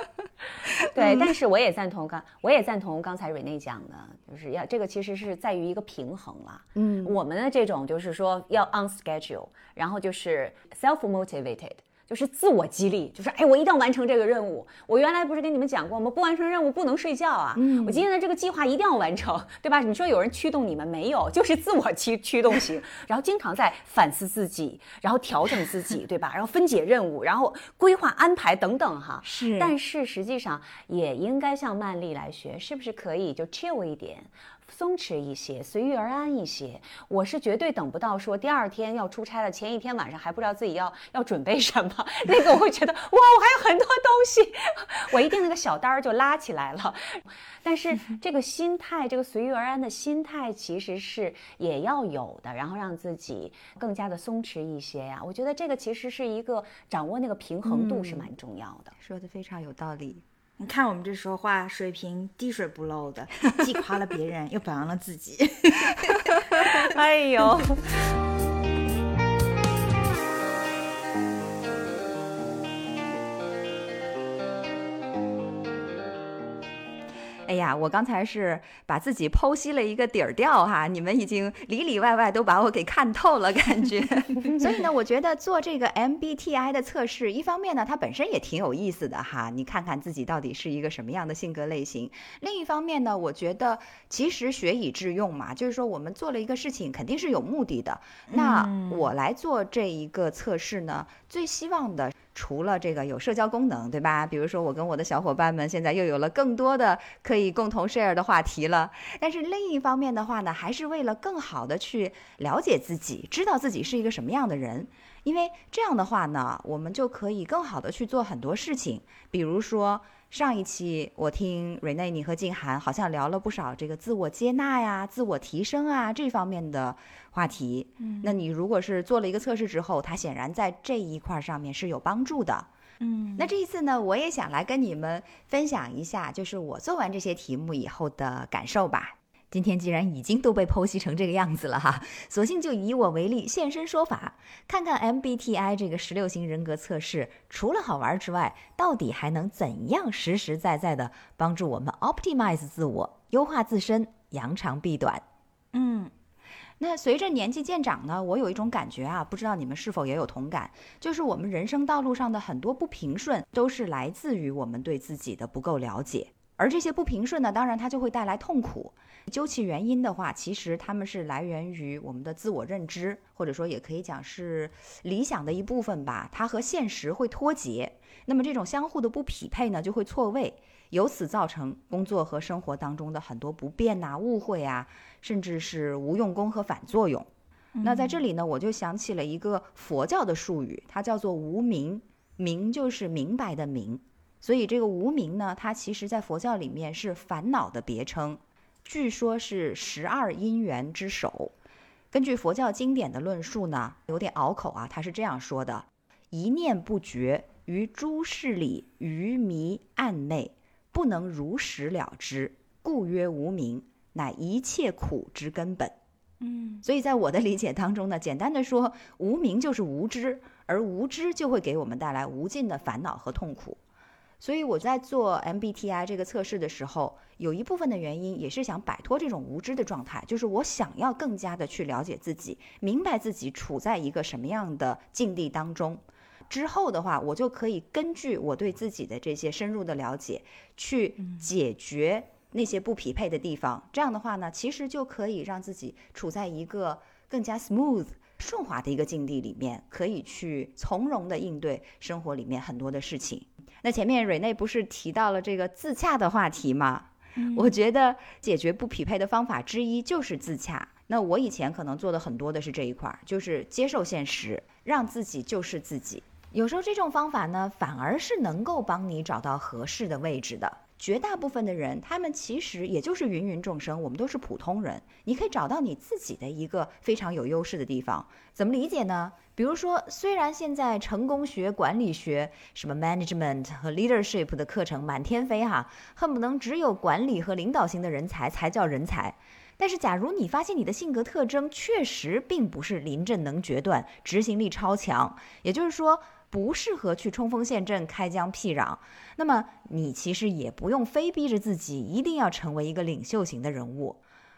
对，但是我也赞同刚，我也赞同刚才瑞内讲的，就是要这个其实是在于一个平衡了。嗯，我们的这种就是说要 on schedule，然后就是 self motivated。就是自我激励，就是哎，我一定要完成这个任务。我原来不是跟你们讲过吗？不完成任务不能睡觉啊。嗯，我今天的这个计划一定要完成，对吧？你说有人驱动你们没有？就是自我驱驱动型，然后经常在反思自己，然后调整自己，对吧？然后分解任务，然后规划安排等等哈。是，但是实际上也应该向曼丽来学，是不是可以就 chill 一点？松弛一些，随遇而安一些。我是绝对等不到说第二天要出差了，前一天晚上还不知道自己要要准备什么，那个我会觉得哇，我还有很多东西，我一定那个小单儿就拉起来了。但是这个心态，这个随遇而安的心态，其实是也要有的，然后让自己更加的松弛一些呀。我觉得这个其实是一个掌握那个平衡度是蛮重要的。说的非常有道理。你看我们这说话水平滴水不漏的，既夸了别人，又表扬了自己。哎呦！哎呀，我刚才是把自己剖析了一个底儿掉哈，你们已经里里外外都把我给看透了，感觉。所以呢，我觉得做这个 MBTI 的测试，一方面呢，它本身也挺有意思的哈，你看看自己到底是一个什么样的性格类型；另一方面呢，我觉得其实学以致用嘛，就是说我们做了一个事情，肯定是有目的的。那我来做这一个测试呢，最希望的。除了这个有社交功能，对吧？比如说我跟我的小伙伴们现在又有了更多的可以共同 share 的话题了。但是另一方面的话呢，还是为了更好的去了解自己，知道自己是一个什么样的人。因为这样的话呢，我们就可以更好的去做很多事情，比如说。上一期我听瑞内你和静涵好像聊了不少这个自我接纳呀、自我提升啊这方面的话题。嗯，那你如果是做了一个测试之后，它显然在这一块上面是有帮助的。嗯，那这一次呢，我也想来跟你们分享一下，就是我做完这些题目以后的感受吧。今天既然已经都被剖析成这个样子了哈，索性就以我为例现身说法，看看 MBTI 这个十六型人格测试除了好玩之外，到底还能怎样实实在在的帮助我们 optimize 自我，优化自身，扬长避短。嗯，那随着年纪渐长呢，我有一种感觉啊，不知道你们是否也有同感，就是我们人生道路上的很多不平顺，都是来自于我们对自己的不够了解。而这些不平顺呢，当然它就会带来痛苦。究其原因的话，其实他们是来源于我们的自我认知，或者说也可以讲是理想的一部分吧。它和现实会脱节，那么这种相互的不匹配呢，就会错位，由此造成工作和生活当中的很多不便呐、误会啊，甚至是无用功和反作用。那在这里呢，我就想起了一个佛教的术语，它叫做无明，明就是明白的明。所以这个无名呢，它其实在佛教里面是烦恼的别称，据说是十二因缘之首。根据佛教经典的论述呢，有点拗口啊，他是这样说的：一念不绝于诸事里愚迷暗昧，不能如实了之，故曰无名，乃一切苦之根本。嗯，所以在我的理解当中呢，简单的说，无名就是无知，而无知就会给我们带来无尽的烦恼和痛苦。所以我在做 MBTI 这个测试的时候，有一部分的原因也是想摆脱这种无知的状态，就是我想要更加的去了解自己，明白自己处在一个什么样的境地当中。之后的话，我就可以根据我对自己的这些深入的了解，去解决那些不匹配的地方。这样的话呢，其实就可以让自己处在一个更加 smooth 顺滑的一个境地里面，可以去从容的应对生活里面很多的事情。那前面瑞内不是提到了这个自洽的话题吗？我觉得解决不匹配的方法之一就是自洽。那我以前可能做的很多的是这一块儿，就是接受现实，让自己就是自己。有时候这种方法呢，反而是能够帮你找到合适的位置的。绝大部分的人，他们其实也就是芸芸众生，我们都是普通人。你可以找到你自己的一个非常有优势的地方。怎么理解呢？比如说，虽然现在成功学、管理学、什么 management 和 leadership 的课程满天飞哈，恨不能只有管理和领导型的人才才叫人才。但是，假如你发现你的性格特征确实并不是临阵能决断、执行力超强，也就是说。不适合去冲锋陷阵、开疆辟壤，那么你其实也不用非逼着自己一定要成为一个领袖型的人物。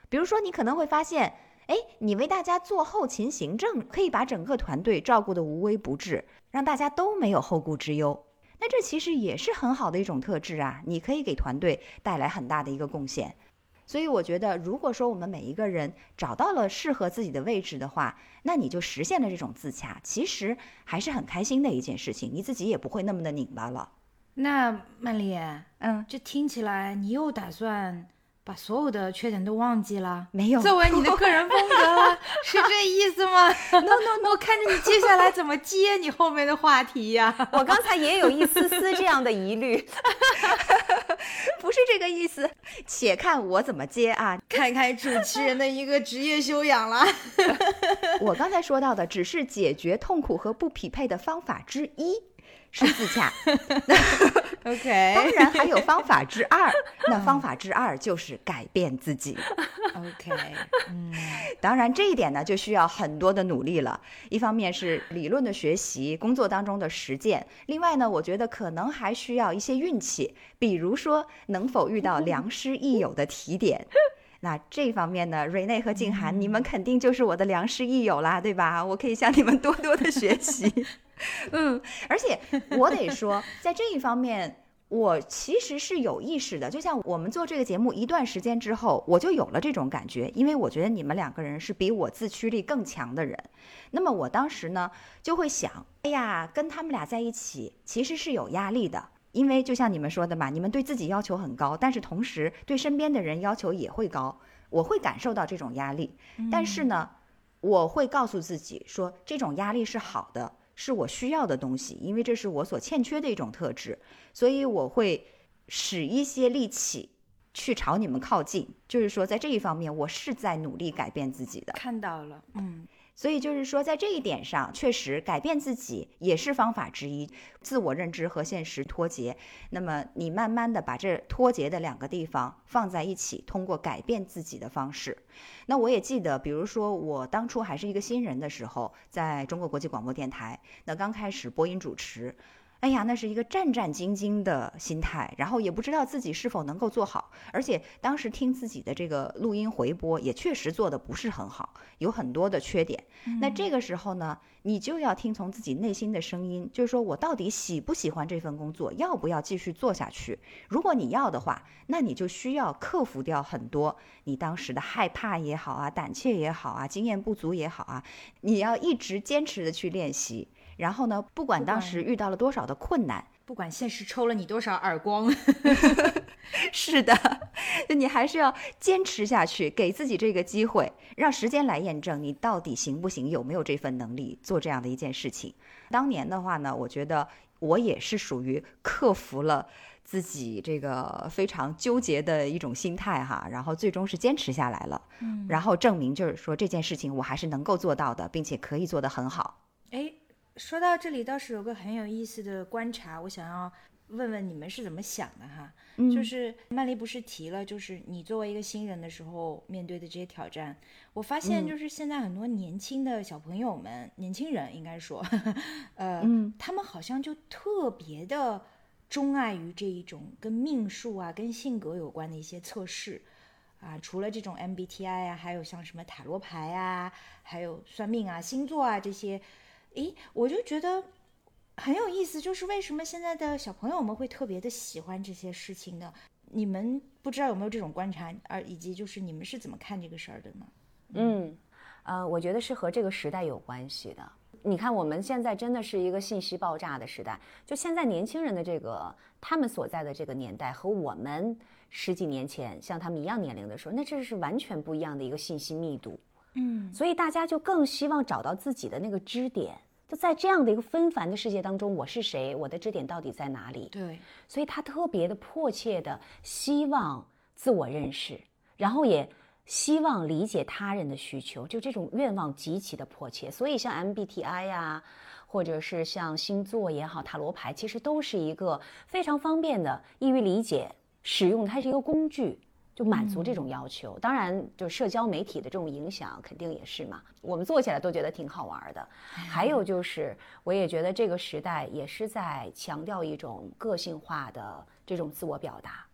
比如说，你可能会发现，哎，你为大家做后勤行政，可以把整个团队照顾得无微不至，让大家都没有后顾之忧。那这其实也是很好的一种特质啊，你可以给团队带来很大的一个贡献。所以我觉得，如果说我们每一个人找到了适合自己的位置的话，那你就实现了这种自洽，其实还是很开心的一件事情，你自己也不会那么的拧巴了。那曼丽，嗯，这听起来你又打算把所有的缺点都忘记了？没有，作为你的个人风格了，是这意思吗？No No，我看着你接下来怎么接你后面的话题呀？我刚才也有一丝丝这样的疑虑。不是这个意思，且看我怎么接啊！看看主持人的一个职业修养了。我刚才说到的只是解决痛苦和不匹配的方法之一。是自洽，OK。当然还有方法之二，那方法之二就是改变自己，OK。嗯，当然这一点呢就需要很多的努力了。一方面是理论的学习，工作当中的实践；另外呢，我觉得可能还需要一些运气，比如说能否遇到良师益友的提点。那这方面呢，瑞内和静涵，你们肯定就是我的良师益友啦，对吧？我可以向你们多多的学习。嗯，而且我得说，在这一方面，我其实是有意识的。就像我们做这个节目一段时间之后，我就有了这种感觉，因为我觉得你们两个人是比我自驱力更强的人。那么我当时呢，就会想，哎呀，跟他们俩在一起其实是有压力的。因为就像你们说的嘛，你们对自己要求很高，但是同时对身边的人要求也会高，我会感受到这种压力。但是呢，我会告诉自己说，这种压力是好的，是我需要的东西，因为这是我所欠缺的一种特质，所以我会使一些力气去朝你们靠近。就是说，在这一方面，我是在努力改变自己的。看到了，嗯。所以就是说，在这一点上，确实改变自己也是方法之一。自我认知和现实脱节，那么你慢慢的把这脱节的两个地方放在一起，通过改变自己的方式。那我也记得，比如说我当初还是一个新人的时候，在中国国际广播电台，那刚开始播音主持。哎呀，那是一个战战兢兢的心态，然后也不知道自己是否能够做好，而且当时听自己的这个录音回播，也确实做的不是很好，有很多的缺点。那这个时候呢，你就要听从自己内心的声音，就是说我到底喜不喜欢这份工作，要不要继续做下去？如果你要的话，那你就需要克服掉很多你当时的害怕也好啊，胆怯也好啊，经验不足也好啊，你要一直坚持的去练习。然后呢？不管当时遇到了多少的困难，不管现实抽了你多少耳光，是的，你还是要坚持下去，给自己这个机会，让时间来验证你到底行不行，有没有这份能力做这样的一件事情。当年的话呢，我觉得我也是属于克服了自己这个非常纠结的一种心态哈，然后最终是坚持下来了，嗯，然后证明就是说这件事情我还是能够做到的，并且可以做得很好。哎。说到这里，倒是有个很有意思的观察，我想要问问你们是怎么想的哈。嗯，就是曼丽不是提了，就是你作为一个新人的时候面对的这些挑战，我发现就是现在很多年轻的小朋友们，年轻人应该说，呃，他们好像就特别的钟爱于这一种跟命数啊、跟性格有关的一些测试啊。除了这种 MBTI 啊，还有像什么塔罗牌啊，还有算命啊、星座啊这些。诶，我就觉得很有意思，就是为什么现在的小朋友们会特别的喜欢这些事情呢？你们不知道有没有这种观察，而以及就是你们是怎么看这个事儿的呢？嗯，呃，我觉得是和这个时代有关系的。你看，我们现在真的是一个信息爆炸的时代，就现在年轻人的这个他们所在的这个年代和我们十几年前像他们一样年龄的时候，那这是完全不一样的一个信息密度。嗯，所以大家就更希望找到自己的那个支点。就在这样的一个纷繁的世界当中，我是谁？我的支点到底在哪里？对，所以他特别的迫切的希望自我认识，然后也希望理解他人的需求，就这种愿望极其的迫切。所以像 MBTI 呀，或者是像星座也好，塔罗牌，其实都是一个非常方便的、易于理解、使用，它是一个工具。就满足这种要求，当然，就社交媒体的这种影响肯定也是嘛。我们做起来都觉得挺好玩的。还有就是，我也觉得这个时代也是在强调一种个性化的这种自我表达。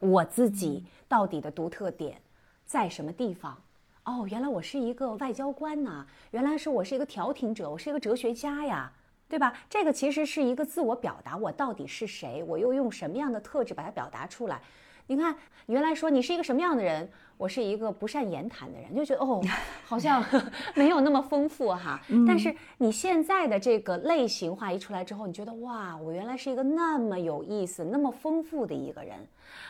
我自己到底的独特点在什么地方？哦，原来我是一个外交官呐，原来是我是一个调停者，我是一个哲学家呀，对吧？这个其实是一个自我表达，我到底是谁，我又用什么样的特质把它表达出来。你看，原来说你是一个什么样的人，我是一个不善言谈的人，就觉得哦，好像 没有那么丰富哈。但是你现在的这个类型化一出来之后，你觉得哇，我原来是一个那么有意思、那么丰富的一个人。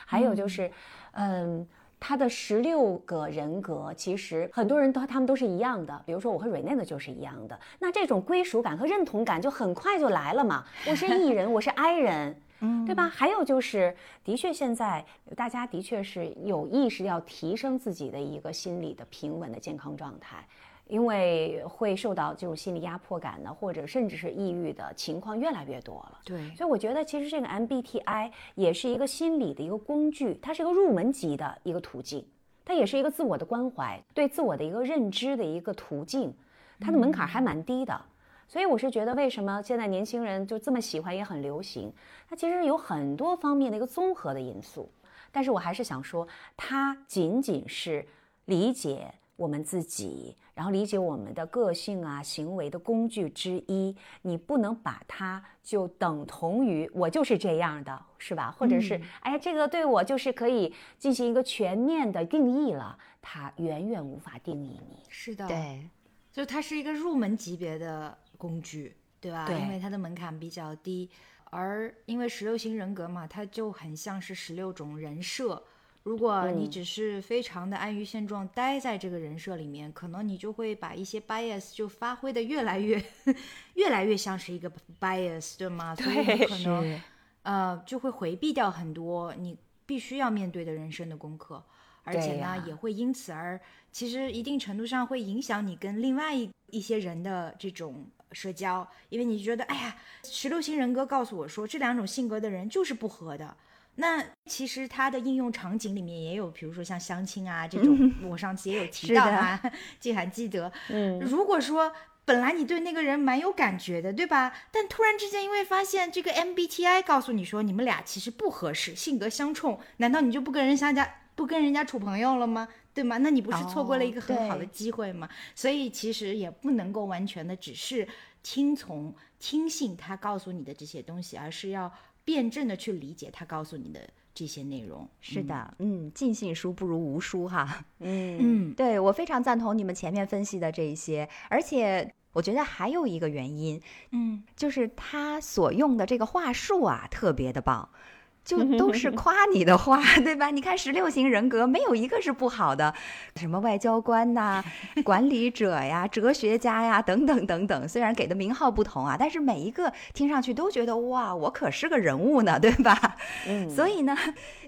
还有就是，嗯，他的十六个人格，其实很多人都他们都是一样的。比如说我和瑞内的就是一样的，那这种归属感和认同感就很快就来了嘛。我是 E 人，我是 I 人。嗯，对吧？还有就是，的确，现在大家的确是有意识要提升自己的一个心理的平稳的健康状态，因为会受到这种心理压迫感呢，或者甚至是抑郁的情况越来越多了。对，所以我觉得其实这个 MBTI 也是一个心理的一个工具，它是一个入门级的一个途径，它也是一个自我的关怀、对自我的一个认知的一个途径，它的门槛还蛮低的。所以我是觉得，为什么现在年轻人就这么喜欢，也很流行？它其实有很多方面的一个综合的因素。但是我还是想说，它仅仅是理解我们自己，然后理解我们的个性啊、行为的工具之一。你不能把它就等同于我就是这样的，是吧？或者是哎呀，这个对我就是可以进行一个全面的定义了。它远远无法定义你。是的，对，就它是一个入门级别的。工具，对吧？对，因为它的门槛比较低，而因为十六型人格嘛，它就很像是十六种人设。如果你只是非常的安于现状，待在这个人设里面，可能你就会把一些 bias 就发挥的越来越，越来越像是一个 bias，对吗？所以你可能呃就会回避掉很多你必须要面对的人生的功课，而且呢，也会因此而其实一定程度上会影响你跟另外一一些人的这种。社交，因为你觉得，哎呀，十六型人格告诉我说，这两种性格的人就是不合的。那其实它的应用场景里面也有，比如说像相亲啊这种，我上次也有提到啊，记还记得。嗯，如果说本来你对那个人蛮有感觉的，对吧？但突然之间因为发现这个 MBTI 告诉你说你们俩其实不合适，性格相冲，难道你就不跟人相加，不跟人家处朋友了吗？对吗？那你不是错过了一个很好的机会吗？所以其实也不能够完全的只是听从、听信他告诉你的这些东西，而是要辩证的去理解他告诉你的这些内容。是的，嗯，尽信书不如无书哈。嗯嗯，对我非常赞同你们前面分析的这一些，而且我觉得还有一个原因，嗯，就是他所用的这个话术啊，特别的棒。就都是夸你的话，对吧？你看十六型人格没有一个是不好的，什么外交官呐、管理者呀、哲学家呀等等等等。虽然给的名号不同啊，但是每一个听上去都觉得哇，我可是个人物呢，对吧？嗯。所以呢，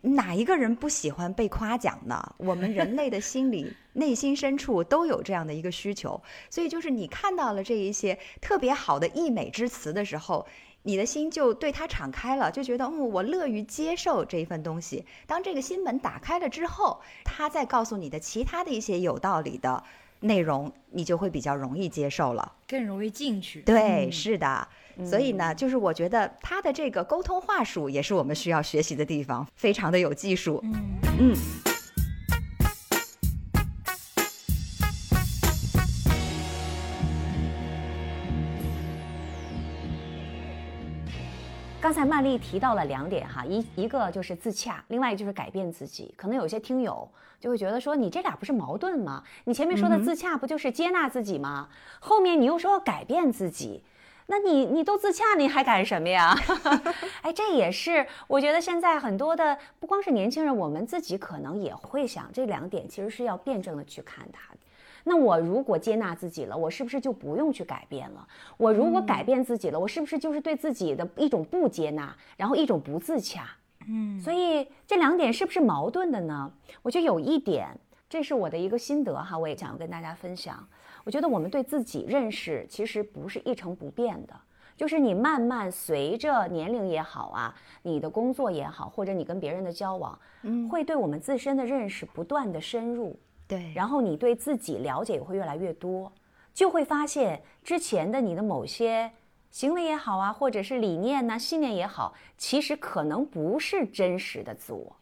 哪一个人不喜欢被夸奖呢？我们人类的心理内心深处都有这样的一个需求。所以就是你看到了这一些特别好的溢美之词的时候。你的心就对他敞开了，就觉得嗯，我乐于接受这一份东西。当这个心门打开了之后，他再告诉你的其他的一些有道理的内容，你就会比较容易接受了，更容易进去。对，是的。所以呢，就是我觉得他的这个沟通话术也是我们需要学习的地方，非常的有技术。嗯嗯。刚才曼丽提到了两点哈，一一个就是自洽，另外就是改变自己。可能有些听友就会觉得说，你这俩不是矛盾吗？你前面说的自洽不就是接纳自己吗？后面你又说要改变自己，那你你都自洽，你还改什么呀？哎，这也是我觉得现在很多的不光是年轻人，我们自己可能也会想这两点，其实是要辩证的去看它。那我如果接纳自己了，我是不是就不用去改变了？我如果改变自己了，我是不是就是对自己的一种不接纳，然后一种不自洽？嗯，所以这两点是不是矛盾的呢？我觉得有一点，这是我的一个心得哈，我也想要跟大家分享。我觉得我们对自己认识其实不是一成不变的，就是你慢慢随着年龄也好啊，你的工作也好，或者你跟别人的交往，嗯，会对我们自身的认识不断的深入。对，然后你对自己了解也会越来越多，就会发现之前的你的某些行为也好啊，或者是理念呐、信念也好，其实可能不是真实的自我。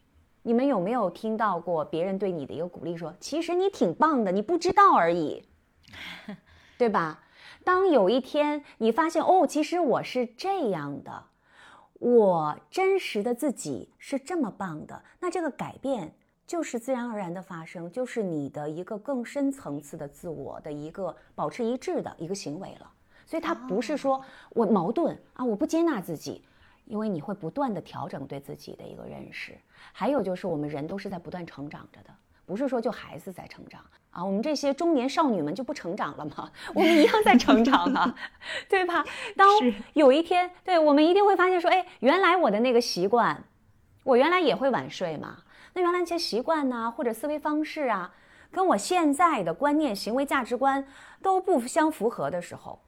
你们有没有听到过别人对你的一个鼓励，说其实你挺棒的，你不知道而已，对吧？当有一天你发现哦，其实我是这样的，我真实的自己是这么棒的，那这个改变就是自然而然的发生，就是你的一个更深层次的自我的一个保持一致的一个行为了。所以它不是说我矛盾啊，我不接纳自己，因为你会不断的调整对自己的一个认识。还有就是我们人都是在不断成长着的，不是说就孩子在成长啊，我们这些中年少女们就不成长了吗？我们一样在成长啊，对吧？当有一天，对我们一定会发现说，哎，原来我的那个习惯，我原来也会晚睡嘛，那原来那些习惯呢，或者思维方式啊，跟我现在的观念、行为、价值观都不相符合的时候。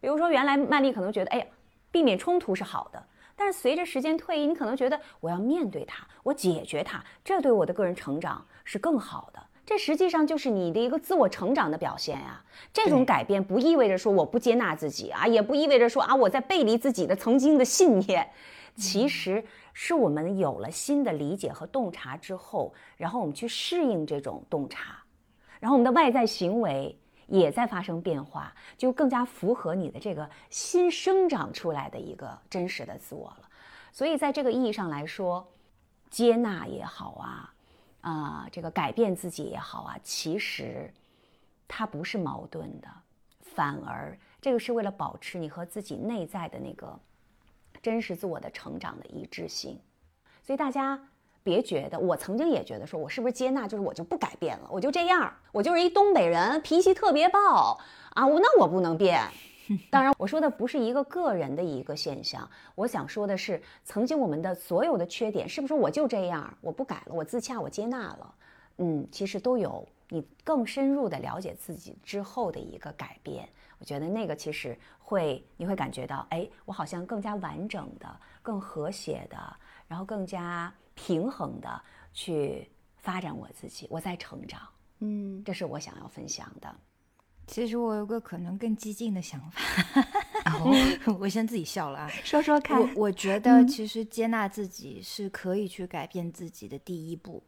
比如说，原来曼丽可能觉得，哎呀，避免冲突是好的。但是随着时间推移，你可能觉得我要面对它，我解决它，这对我的个人成长是更好的。这实际上就是你的一个自我成长的表现呀。这种改变不意味着说我不接纳自己啊，也不意味着说啊我在背离自己的曾经的信念。其实是我们有了新的理解和洞察之后，然后我们去适应这种洞察，然后我们的外在行为。也在发生变化，就更加符合你的这个新生长出来的一个真实的自我了。所以，在这个意义上来说，接纳也好啊，啊，这个改变自己也好啊，其实它不是矛盾的，反而这个是为了保持你和自己内在的那个真实自我的成长的一致性。所以大家。别觉得，我曾经也觉得，说我是不是接纳，就是我就不改变了，我就这样，我就是一东北人，脾气特别暴啊，我那我不能变。当然，我说的不是一个个人的一个现象，我想说的是，曾经我们的所有的缺点，是不是我就这样，我不改了，我自洽，我接纳了？嗯，其实都有你更深入的了解自己之后的一个改变。我觉得那个其实会，你会感觉到，哎，我好像更加完整的、更和谐的，然后更加。平衡的去发展我自己，我在成长，嗯，这是我想要分享的。其实我有个可能更激进的想法 我先自己笑了啊，说说看。我我觉得其实接纳自己是可以去改变自己的第一步，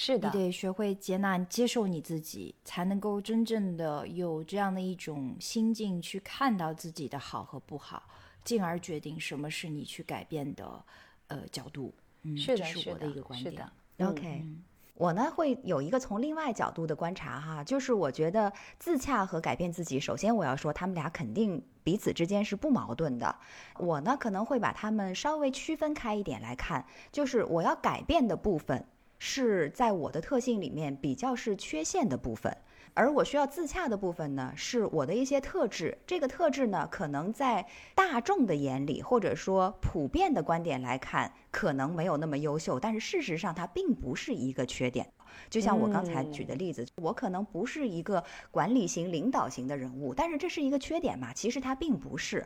是的，你得学会接纳、接受你自己，才能够真正的有这样的一种心境去看到自己的好和不好，进而决定什么是你去改变的呃角度。是的，是我的一个观点。OK，我呢会有一个从另外角度的观察哈，就是我觉得自洽和改变自己，首先我要说他们俩肯定彼此之间是不矛盾的。我呢可能会把他们稍微区分开一点来看，就是我要改变的部分是在我的特性里面比较是缺陷的部分。而我需要自洽的部分呢，是我的一些特质。这个特质呢，可能在大众的眼里，或者说普遍的观点来看，可能没有那么优秀。但是事实上，它并不是一个缺点。就像我刚才举的例子，我可能不是一个管理型、领导型的人物，但是这是一个缺点嘛？其实它并不是。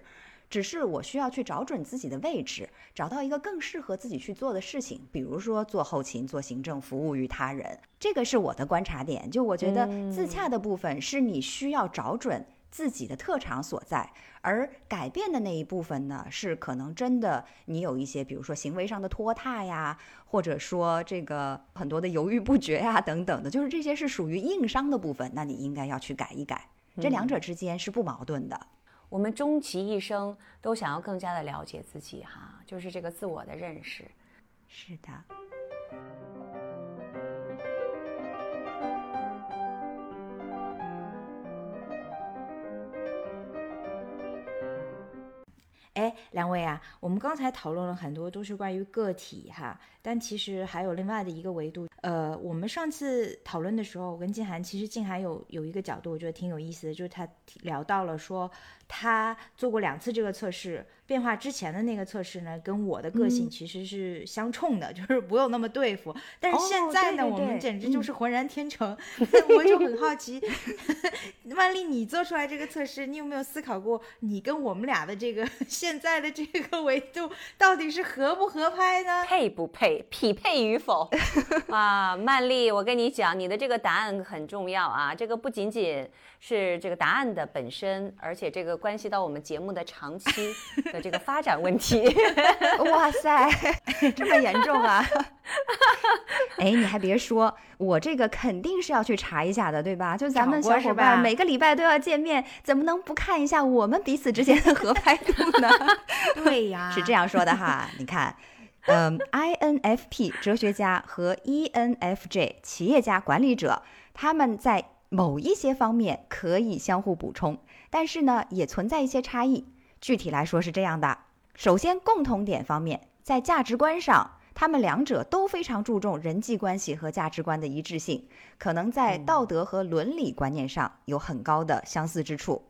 只是我需要去找准自己的位置，找到一个更适合自己去做的事情，比如说做后勤、做行政、服务于他人。这个是我的观察点。就我觉得自洽的部分是你需要找准自己的特长所在，而改变的那一部分呢，是可能真的你有一些，比如说行为上的拖沓呀，或者说这个很多的犹豫不决呀等等的，就是这些是属于硬伤的部分，那你应该要去改一改。这两者之间是不矛盾的。我们终其一生都想要更加的了解自己，哈，就是这个自我的认识。是的。哎，两位啊，我们刚才讨论了很多，都是关于个体哈，但其实还有另外的一个维度。呃，我们上次讨论的时候，我跟静涵，其实静涵有有一个角度，我觉得挺有意思的，就是他聊到了说。他做过两次这个测试，变化之前的那个测试呢，跟我的个性其实是相冲的，就是不用那么对付。但是现在呢，我们简直就是浑然天成。我就很好奇，万丽，你做出来这个测试，你有没有思考过，你跟我们俩的这个现在的这个维度到底是合不合拍呢？配不配，匹配与否？啊，曼丽，我跟你讲，你的这个答案很重要啊，这个不仅仅是这个答案的本身，而且这个。关系到我们节目的长期的这个发展问题。哇塞，这么严重啊！哎，你还别说，我这个肯定是要去查一下的，对吧？就咱们小伙伴每个礼拜都要见面，怎么能不看一下我们彼此之间的合拍度呢？对呀，是这样说的哈。你看，嗯，INFP 哲学家和 ENFJ 企业家管理者，他们在某一些方面可以相互补充，但是呢，也存在一些差异。具体来说是这样的：首先，共同点方面，在价值观上。他们两者都非常注重人际关系和价值观的一致性，可能在道德和伦理观念上有很高的相似之处。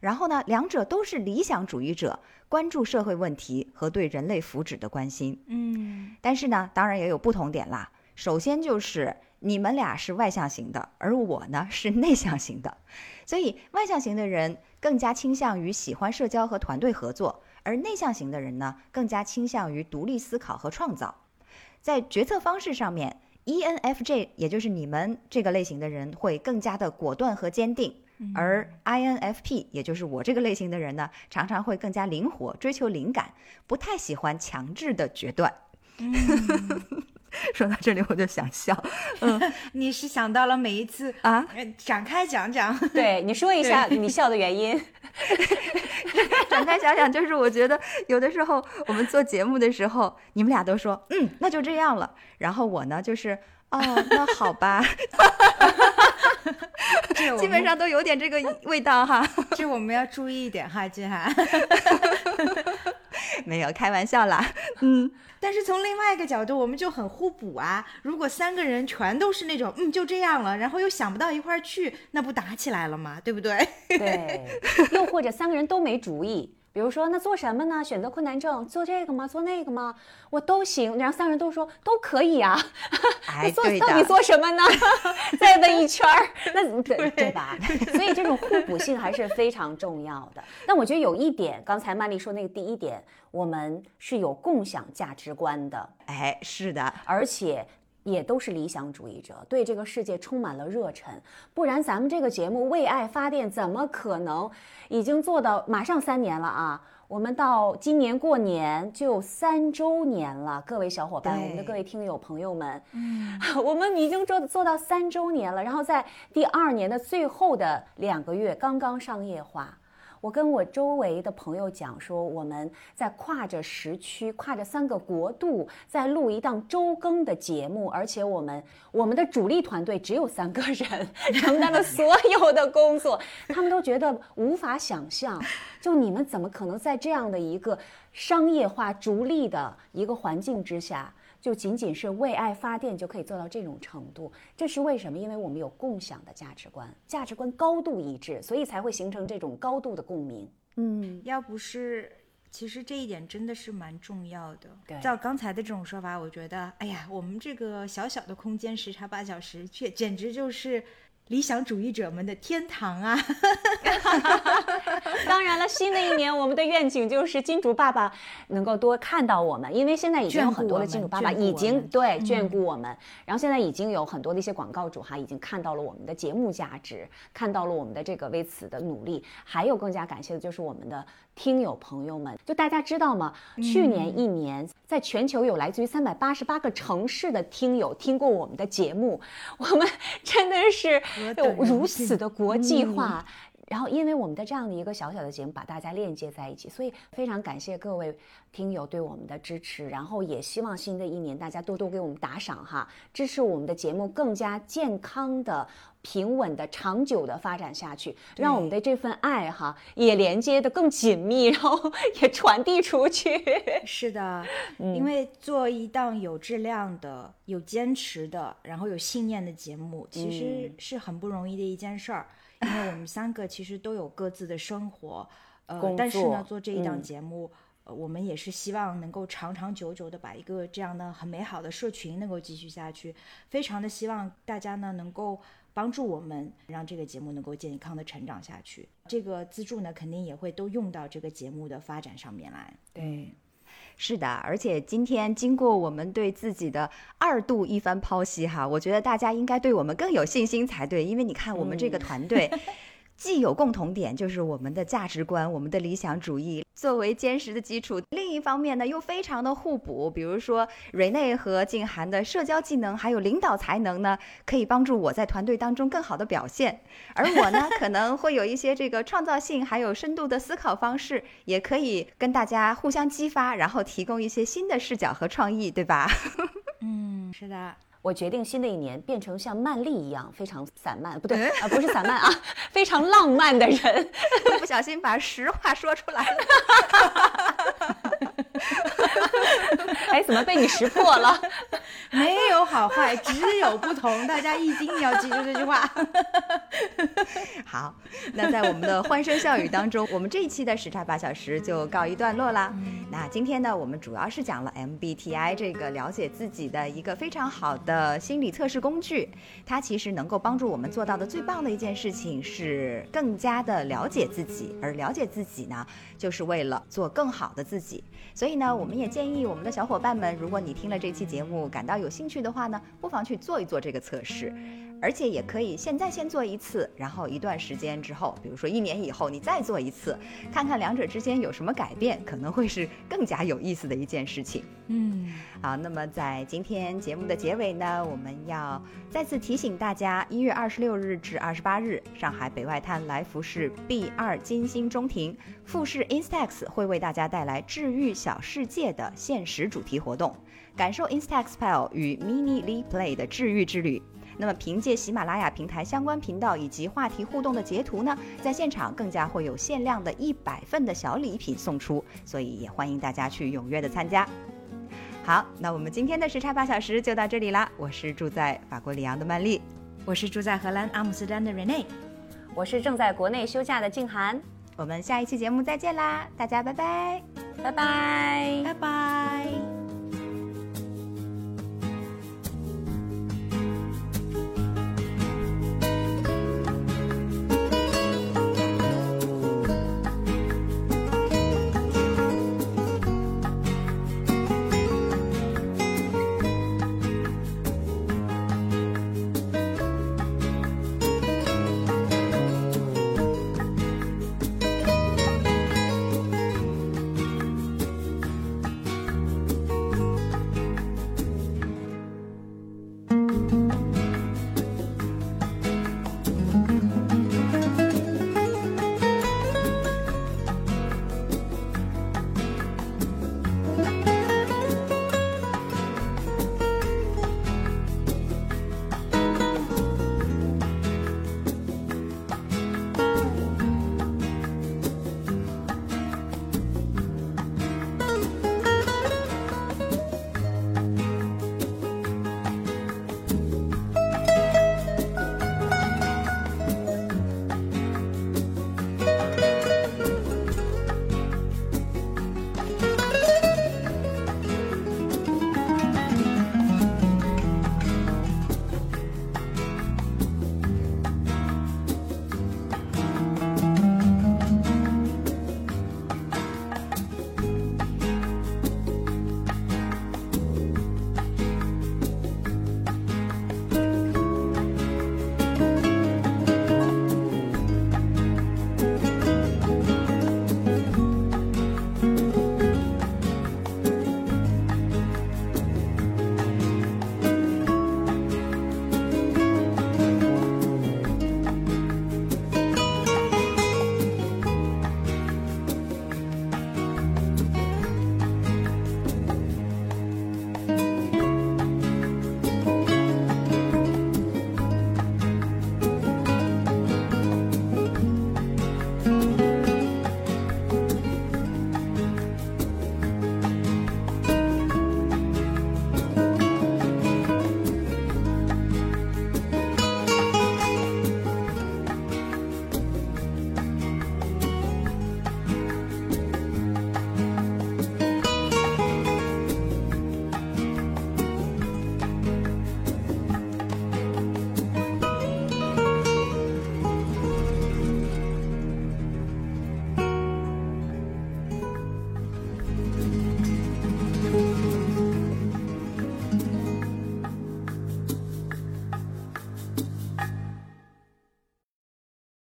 然后呢，两者都是理想主义者，关注社会问题和对人类福祉的关心。嗯，但是呢，当然也有不同点啦。首先就是你们俩是外向型的，而我呢是内向型的，所以外向型的人更加倾向于喜欢社交和团队合作。而内向型的人呢，更加倾向于独立思考和创造。在决策方式上面，ENFJ 也就是你们这个类型的人会更加的果断和坚定，而 INFP 也就是我这个类型的人呢，常常会更加灵活，追求灵感，不太喜欢强制的决断。说到这里我就想笑，嗯，你是想到了每一次啊？展开讲讲，对，你说一下你笑的原因。展开想想，就是我觉得有的时候我们做节目的时候，你们俩都说嗯，那就这样了，然后我呢就是哦，那好吧，基本上都有点这个味道哈。这我们要注意一点哈，金涵。没有开玩笑啦，嗯。但是从另外一个角度，我们就很互补啊。如果三个人全都是那种嗯就这样了，然后又想不到一块儿去，那不打起来了吗？对不对？对。又或者三个人都没主意。比如说，那做什么呢？选择困难症，做这个吗？做那个吗？我都行。然后三个人都说都可以啊。哎，做到底做什么呢？再问一圈儿，那对对吧？所以这种互补性还是非常重要的。但我觉得有一点，刚才曼丽说那个第一点，我们是有共享价值观的。哎，是的，而且。也都是理想主义者，对这个世界充满了热忱，不然咱们这个节目为爱发电怎么可能已经做到马上三年了啊？我们到今年过年就三周年了，各位小伙伴，我们的各位听友朋友们，嗯，我们已经做做到三周年了，然后在第二年的最后的两个月刚刚商业化。我跟我周围的朋友讲说，我们在跨着时区、跨着三个国度，在录一档周更的节目，而且我们我们的主力团队只有三个人，承担了所有的工作，他们都觉得无法想象，就你们怎么可能在这样的一个商业化、逐利的一个环境之下？就仅仅是为爱发电就可以做到这种程度，这是为什么？因为我们有共享的价值观，价值观高度一致，所以才会形成这种高度的共鸣。嗯，要不是，其实这一点真的是蛮重要的。对，照刚才的这种说法，我觉得，哎呀，我们这个小小的空间时差八小时，却简直就是。理想主义者们的天堂啊！当然了，新的一年我们的愿景就是金主爸爸能够多看到我们，因为现在已经有很多的金主爸爸已经对眷顾我们，然后现在已经有很多的一些广告主哈，已经看到了我们的节目价值，看到了我们的这个为此的努力，还有更加感谢的就是我们的。听友朋友们，就大家知道吗？去年一年，在全球有来自于三百八十八个城市的听友听过我们的节目，我们真的是有如此的国际化。然后，因为我们的这样的一个小小的节目，把大家链接在一起，所以非常感谢各位听友对我们的支持。然后也希望新的一年大家多多给我们打赏哈，支持我们的节目更加健康的。平稳的、长久的发展下去，让我们的这份爱哈也连接的更紧密，然后 也传递出去。是的，因为做一档有质量的、有坚持的、然后有信念的节目，其实是很不容易的一件事儿。因为我们三个其实都有各自的生活，呃，但是呢，做这一档节目，呃，我们也是希望能够长长久久的把一个这样的很美好的社群能够继续下去。非常的希望大家呢能够。帮助我们让这个节目能够健康的成长下去，这个资助呢肯定也会都用到这个节目的发展上面来。对，是的，而且今天经过我们对自己的二度一番剖析哈，我觉得大家应该对我们更有信心才对，因为你看我们这个团队。既有共同点，就是我们的价值观、我们的理想主义作为坚实的基础；另一方面呢，又非常的互补。比如说，瑞内和静涵的社交技能还有领导才能呢，可以帮助我在团队当中更好的表现；而我呢，可能会有一些这个创造性还有深度的思考方式，也可以跟大家互相激发，然后提供一些新的视角和创意，对吧？嗯，是的。我决定新的一年变成像曼丽一样非常散漫，不对啊，不是散漫啊，非常浪漫的人。不小心把实话说出来了。哎，怎么被你识破了？没有好坏，只有不同。大家一定要记住 这句话。好，那在我们的欢声笑语当中，我们这一期的时差八小时就告一段落啦。那今天呢，我们主要是讲了 MBTI 这个了解自己的一个非常好的心理测试工具。它其实能够帮助我们做到的最棒的一件事情是更加的了解自己，而了解自己呢，就是为了做更好的自己。所以呢，我们也建议我们的小伙伴们，如果你听了这期节目感到有兴趣的话呢，不妨去做一做这个测试。而且也可以现在先做一次，然后一段时间之后，比如说一年以后，你再做一次，看看两者之间有什么改变，可能会是更加有意思的一件事情。嗯，好，那么在今天节目的结尾呢，我们要再次提醒大家，一月二十六日至二十八日，上海北外滩来福士 B 二金星中庭，富士 Instax 会为大家带来治愈小世界的限时主题活动，感受 Instax Pal 与 Mini Lee Play 的治愈之旅。那么，凭借喜马拉雅平台相关频道以及话题互动的截图呢，在现场更加会有限量的一百份的小礼品送出，所以也欢迎大家去踊跃的参加。好，那我们今天的时差八小时就到这里啦。我是住在法国里昂的曼丽，我是住在荷兰阿姆斯特丹的 Rene，我是正在国内休假的静涵。我们下一期节目再见啦，大家拜拜，拜拜，拜拜。